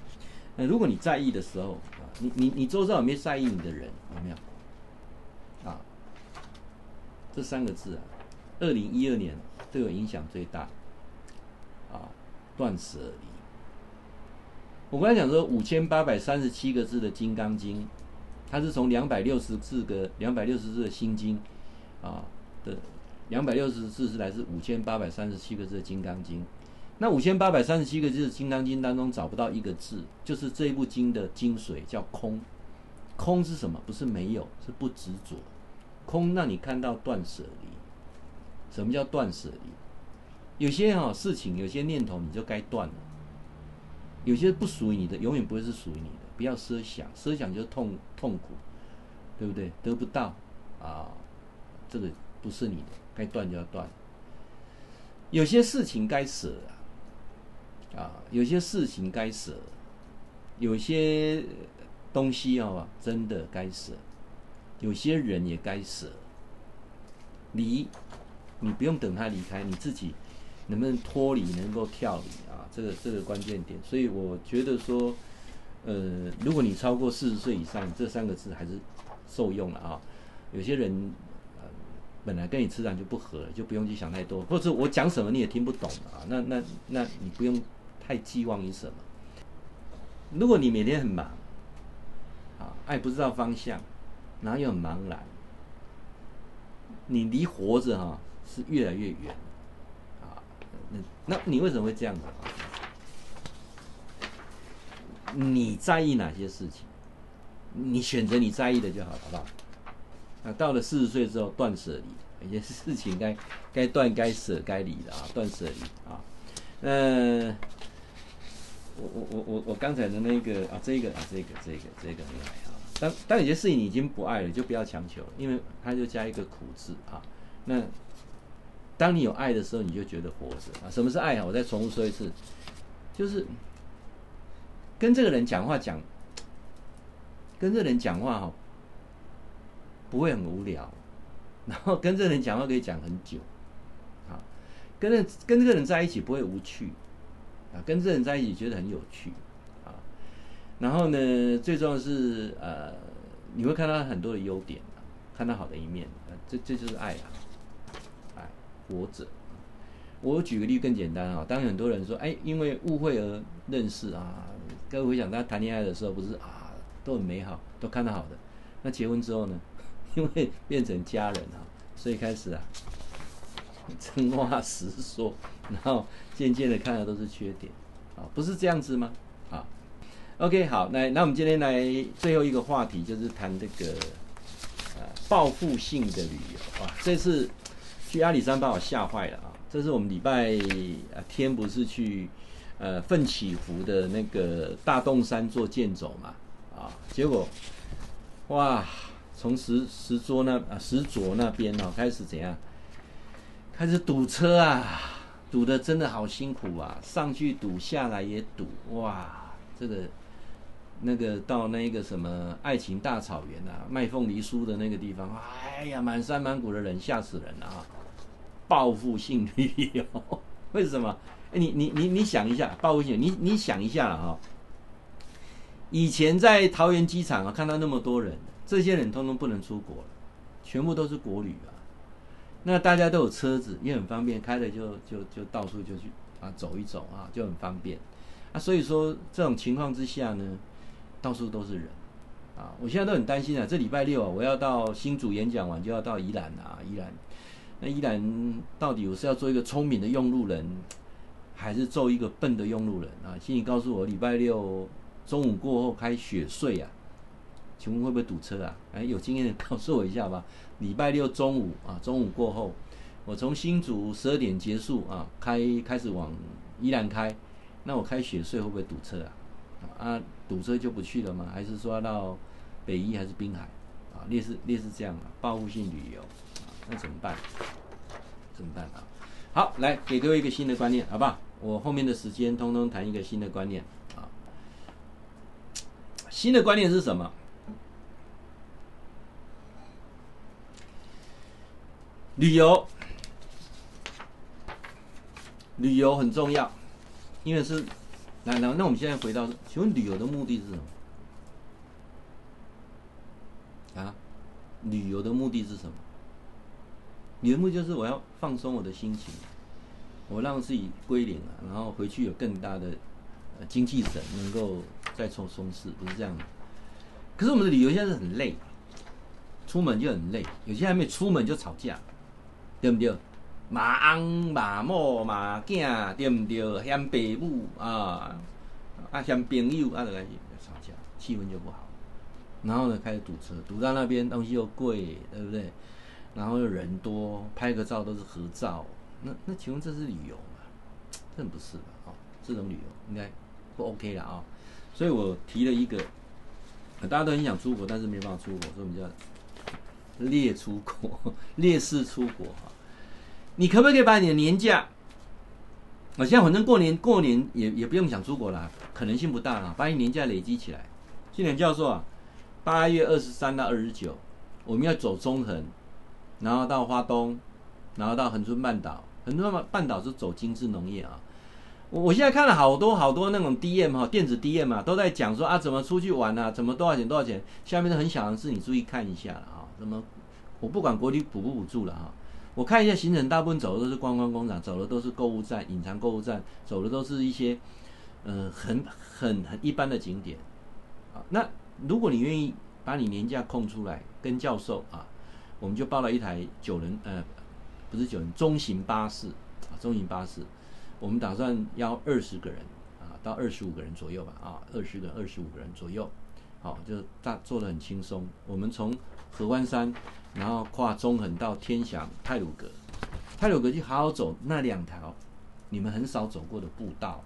那如果你在意的时候啊，你你你周遭有没有在意你的人？有没有？啊，这三个字啊，二零一二年对我影响最大。啊，断舍离。我刚才讲说五千八百三十七个字的《金刚经》，它是从两百六十四个两百六十字的心经啊的两百六十字是来自五千八百三十七个字的《金刚经》。那五千八百三十七个字《金刚经》当中找不到一个字，就是这一部经的精髓，叫空。空是什么？不是没有，是不执着。空让你看到断舍离。什么叫断舍离？有些哈事情，有些念头，你就该断了。有些不属于你的，永远不会是属于你的。不要奢想，奢想就痛痛苦，对不对？得不到啊，这个不是你的，该断就要断。有些事情该舍啊。啊，有些事情该舍，有些东西啊，真的该舍，有些人也该舍。离，你不用等他离开，你自己能不能脱离，能够跳离啊？这个这个关键点。所以我觉得说，呃，如果你超过四十岁以上，这三个字还是受用了啊。有些人，本来跟你磁场就不合，就不用去想太多，或者我讲什么你也听不懂啊。那那那你不用。太寄望于什么？如果你每天很忙，啊，爱不知道方向，然后又很茫然，你离活着哈是越来越远，啊，那那你为什么会这样子？你在意哪些事情？你选择你在意的就好，好不好？那到了四十岁之后，断舍离，有些事情该该断、该舍、该离的啊，断舍离啊，嗯。我我我我我刚才的那个啊，这个啊，这个这个这个很爱啊。当当有些事情你已经不爱了，就不要强求，因为它就加一个苦字啊。那当你有爱的时候，你就觉得活着啊。什么是爱啊？我再重复说一次，就是跟这个人讲话讲，跟这个人讲话哈，不会很无聊，然后跟这个人讲话可以讲很久，啊，跟这跟这个人在一起不会无趣。啊，跟这个人在一起觉得很有趣，啊，然后呢，最重要的是呃，你会看到很多的优点，看到好的一面，啊，这这就是爱啊，爱活着。我举个例更简单啊，当很多人说，哎，因为误会而认识啊，各位回想他谈恋爱的时候不是啊，都很美好，都看到好的，那结婚之后呢，因为变成家人啊，所以开始啊。真话实说，然后渐渐的看的都是缺点，啊，不是这样子吗？啊，OK，好，那那我们今天来最后一个话题，就是谈这个呃报复性的旅游啊。这次去阿里山把我吓坏了啊！这是我们礼拜天不是去呃奋起湖的那个大洞山做健走嘛？啊，结果哇，从石石桌那啊石卓那边哦开始怎样？开始堵车啊，堵的真的好辛苦啊！上去堵，下来也堵，哇，这个那个到那个什么爱情大草原啊，卖凤梨酥的那个地方，哎呀，满山满谷的人，吓死人了啊！报复性旅游，为什么？哎，你你你你想一下，报复性，你你想一下了哈。以前在桃园机场啊，看到那么多人，这些人通通不能出国了，全部都是国旅啊。那大家都有车子，也很方便，开了就就就到处就去啊走一走啊，就很方便啊。所以说这种情况之下呢，到处都是人啊。我现在都很担心啊，这礼拜六啊，我要到新竹演讲完就要到宜兰啊，宜兰。那宜兰到底我是要做一个聪明的用路人，还是做一个笨的用路人啊？请你告诉我，礼拜六中午过后开雪隧啊，请问会不会堵车啊？哎，有经验的告诉我一下吧。礼拜六中午啊，中午过后，我从新竹十二点结束啊，开开始往宜兰开，那我开雪隧会不会堵车啊？啊，堵车就不去了吗？还是说到北宜还是滨海啊？类似类似这样啊，报复性旅游，那怎么办？怎么办啊？好，来给各位一个新的观念，好不好？我后面的时间通通谈一个新的观念啊。新的观念是什么？旅游，旅游很重要，因为是，来来，那我们现在回到，请问旅游的目的是什么？啊，旅游的目的是什么？旅游目的就是我要放松我的心情，我让自己归零了，然后回去有更大的精气神，能够再冲冲势，不是这样的。可是我们的旅游现在是很累，出门就很累，有些还没出门就吵架。对不对？骂翁骂某骂囝，对不对？嫌爸母啊，啊嫌朋友啊，就开始吵架，气氛就不好。然后呢，开始堵车，堵到那边东西又贵，对不对？然后又人多，拍个照都是合照。那那请问这是旅游吗？真不是吧？哦，这种旅游应该不 OK 了啊、哦。所以我提了一个，大家都很想出国，但是没办法出国，所以我们叫。列出国，烈士出国，你可不可以把你的年假？我现在反正过年过年也也不用想出国了，可能性不大了。把你年假累积起来。去年教授啊，八月二十三到二十九，我们要走中横，然后到花东，然后到恒春半岛。恒春半岛是走精致农业啊。我我现在看了好多好多那种 DM 哈，电子 DM 嘛，都在讲说啊，怎么出去玩啊，怎么多少钱多少钱。下面的很小的事，你注意看一下啊。什么？我不管国旅补不补助了哈，我看一下行程，大部分走的都是观光工厂，走的都是购物站、隐藏购物站，走的都是一些，呃，很很很一般的景点，啊，那如果你愿意把你年假空出来，跟教授啊，我们就报了一台九人，呃，不是九人，中型巴士啊，中型巴士，我们打算邀二十个人啊，到二十五个人左右吧，啊，二十个、二十五个人左右，好，就大做的很轻松，我们从。合欢山，然后跨中横到天祥泰鲁阁，泰鲁阁就好好走那两条你们很少走过的步道，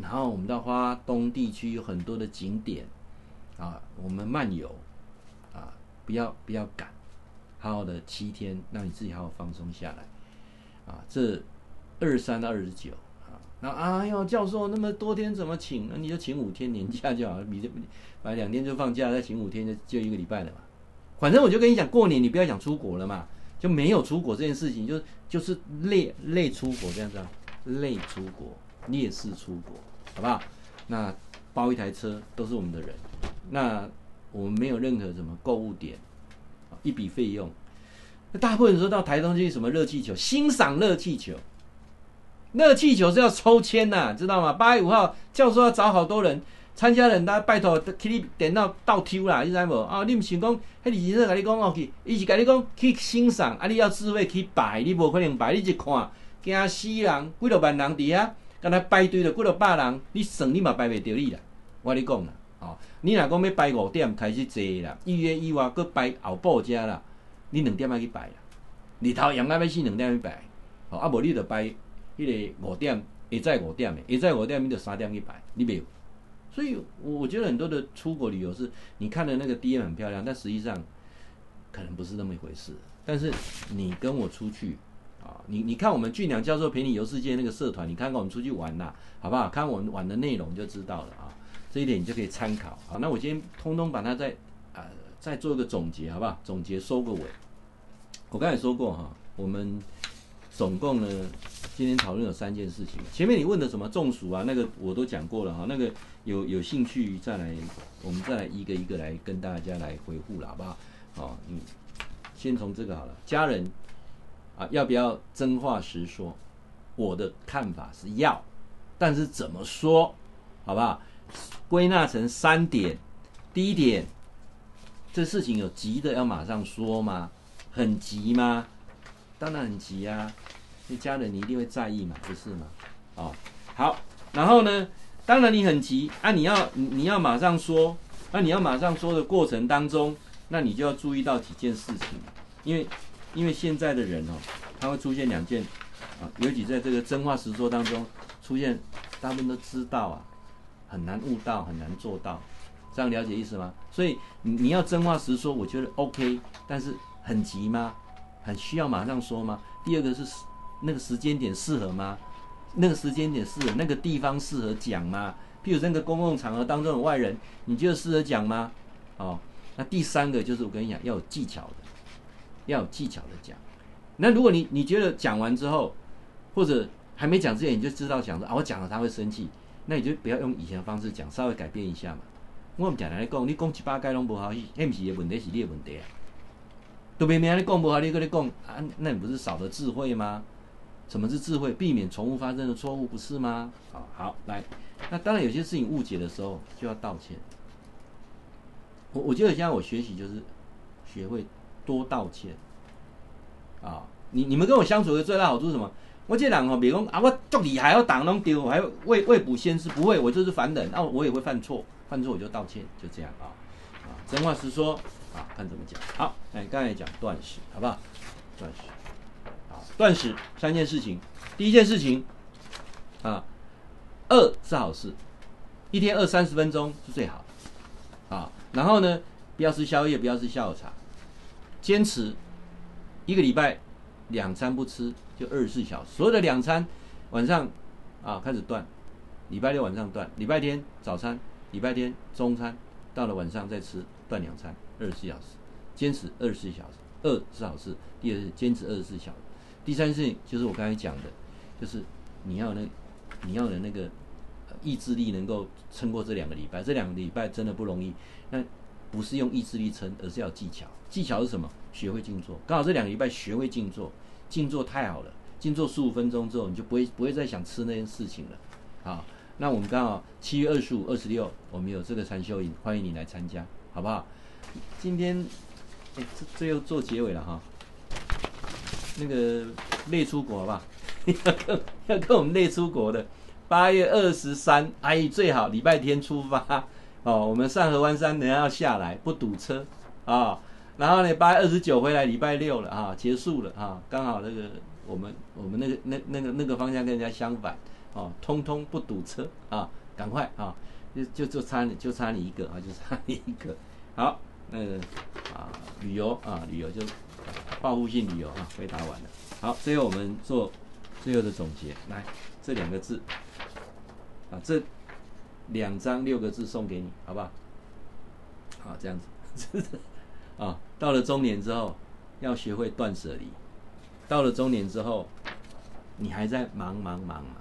然后我们到花东地区有很多的景点啊，我们漫游啊，不要不要赶，好好的七天让你自己好好放松下来啊。这二十三到二十九啊，那哎呦教授那么多天怎么请？那你就请五天年假就好了，你这反正两天就放假，再请五天就就一个礼拜了嘛。反正我就跟你讲，过年你不要想出国了嘛，就没有出国这件事情，就就是累累出国这样子啊，累出国，烈士出国，好不好？那包一台车都是我们的人，那我们没有任何什么购物点，一笔费用。大部分人说到台东去什么热气球，欣赏热气球，热气球是要抽签呐，知道吗？八月五号教授要找好多人。参加人，大拜托去你电脑倒抽啦，你知无？啊，你毋想讲，迄李先生甲你讲哦去，伊是甲你讲去欣赏，啊，你要智慧去拜，你无可能拜，你一看惊死人，几落万人伫遐，敢若排队着几落百人，你算你嘛拜袂着你啦。我甲你讲啦，哦，你若讲要排五点开始坐啦，预约以外搁排后补遮啦，你两点仔去拜啦，日头阳爱要死两点去拜，哦，啊无你着排迄个五点，下昼五点的，下昼五点你着三点去拜，你袂。所以，我我觉得很多的出国旅游是，你看的那个 DM 很漂亮，但实际上可能不是那么一回事。但是你跟我出去啊，你你看我们俊良教授陪你游世界那个社团，你看看我们出去玩呐，好不好？看我们玩的内容就知道了啊。这一点你就可以参考。好，那我今天通通把它再啊再做一个总结，好不好？总结收个尾。我刚才说过哈，我们。总共呢，今天讨论有三件事情。前面你问的什么中暑啊，那个我都讲过了哈。那个有有兴趣再来，我们再来一个一个来跟大家来回复了，好不好？好，嗯，先从这个好了。家人啊，要不要真话实说？我的看法是要，但是怎么说，好不好？归纳成三点。第一点，这事情有急的要马上说吗？很急吗？当然很急啊，你家人你一定会在意嘛，不是吗？哦，好，然后呢，当然你很急啊，你要你要马上说，那你要马上说的过程当中，那你就要注意到几件事情，因为因为现在的人哦，他会出现两件啊，尤其在这个真话实说当中出现，大部分都知道啊，很难悟到，很难做到，这样了解意思吗？所以你你要真话实说，我觉得 OK，但是很急吗？很需要马上说吗？第二个是那个时间点适合吗？那个时间点适合，那个地方适合讲吗？譬如那个公共场合当中的外人，你觉得适合讲吗？哦，那第三个就是我跟你讲，要有技巧的，要有技巧的讲。那如果你你觉得讲完之后，或者还没讲之前你就知道讲说啊，我讲了他会生气，那你就不要用以前的方式讲，稍微改变一下嘛。我们讲来讲，你讲七八该拢不好，那不是的问题，是你的问题啊。都明明你讲不好，你跟你讲啊，那你不是少了智慧吗？什么是智慧？避免重复发生的错误，不是吗？好，好，来，那当然有些事情误解的时候就要道歉。我我觉得现在我学习就是学会多道歉。啊，你你们跟我相处的最大好处是什么？我这人哦，别讲啊，我足厉害，我挡弄丢，我还未未卜先知，不会，我就是凡人，那、我也会犯错，犯错我就道歉，就这样啊。啊，真话实说啊，看怎么讲。好，哎，刚才讲断食，好不好？断食。断食三件事情，第一件事情，啊，饿是好事，一天饿三十分钟是最好，啊，然后呢，不要吃宵夜，不要吃下午茶，坚持一个礼拜两餐不吃，就二十四小时，所有的两餐晚上啊开始断，礼拜六晚上断，礼拜天早餐，礼拜天中餐，到了晚上再吃，断两餐，二十四小时，坚持二十四小时，饿是好事，第二是坚持二十四小时。第三件事情就是我刚才讲的，就是你要那，你要的那个意志力能够撑过这两个礼拜。这两个礼拜真的不容易，那不是用意志力撑，而是要技巧。技巧是什么？学会静坐。刚好这两个礼拜学会静坐，静坐太好了。静坐十五分钟之后，你就不会不会再想吃那件事情了。好，那我们刚好七月二十五、二十六，我们有这个禅修营，欢迎你来参加，好不好？今天哎，这最后做结尾了哈。那个类出国好不好？要跟要跟我们类出国的，八月二十三，哎，最好礼拜天出发哦。我们上合湾山，等下要下来，不堵车啊、然后呢，八月二十九回来，礼拜六了啊，结束了啊，刚好那个我们我们那个那那个那个方向跟人家相反哦，通通不堵车啊，赶快啊，就就就差你就差你一个啊，就差你一个。好，那个啊，旅游啊，旅游就。报复性旅游啊，回答完了。好，最后我们做最后的总结。来，这两个字啊，这两张六个字送给你，好不好？好，这样子。啊，到了中年之后，要学会断舍离。到了中年之后，你还在忙忙忙吗？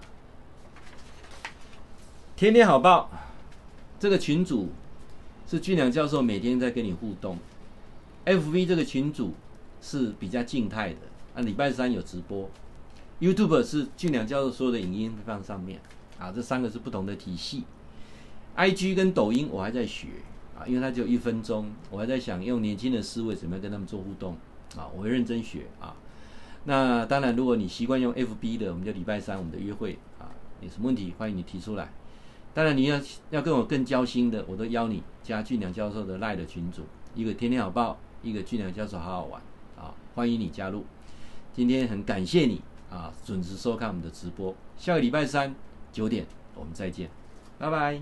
天天好报，这个群组是俊良教授每天在跟你互动。FV 这个群组。是比较静态的啊，礼拜三有直播，YouTube 是俊良教授所有的影音放上面啊，这三个是不同的体系。IG 跟抖音我还在学啊，因为它只有一分钟，我还在想用年轻的思维怎么样跟他们做互动啊，我会认真学啊。那当然，如果你习惯用 FB 的，我们就礼拜三我们的约会啊，有什么问题欢迎你提出来。当然你要要跟我更交心的，我都邀你加俊良教授的 LINE 的群组，一个天天好报，一个俊良教授好好玩。欢迎你加入。今天很感谢你啊准时收看我们的直播。下个礼拜三九点我们再见。拜拜。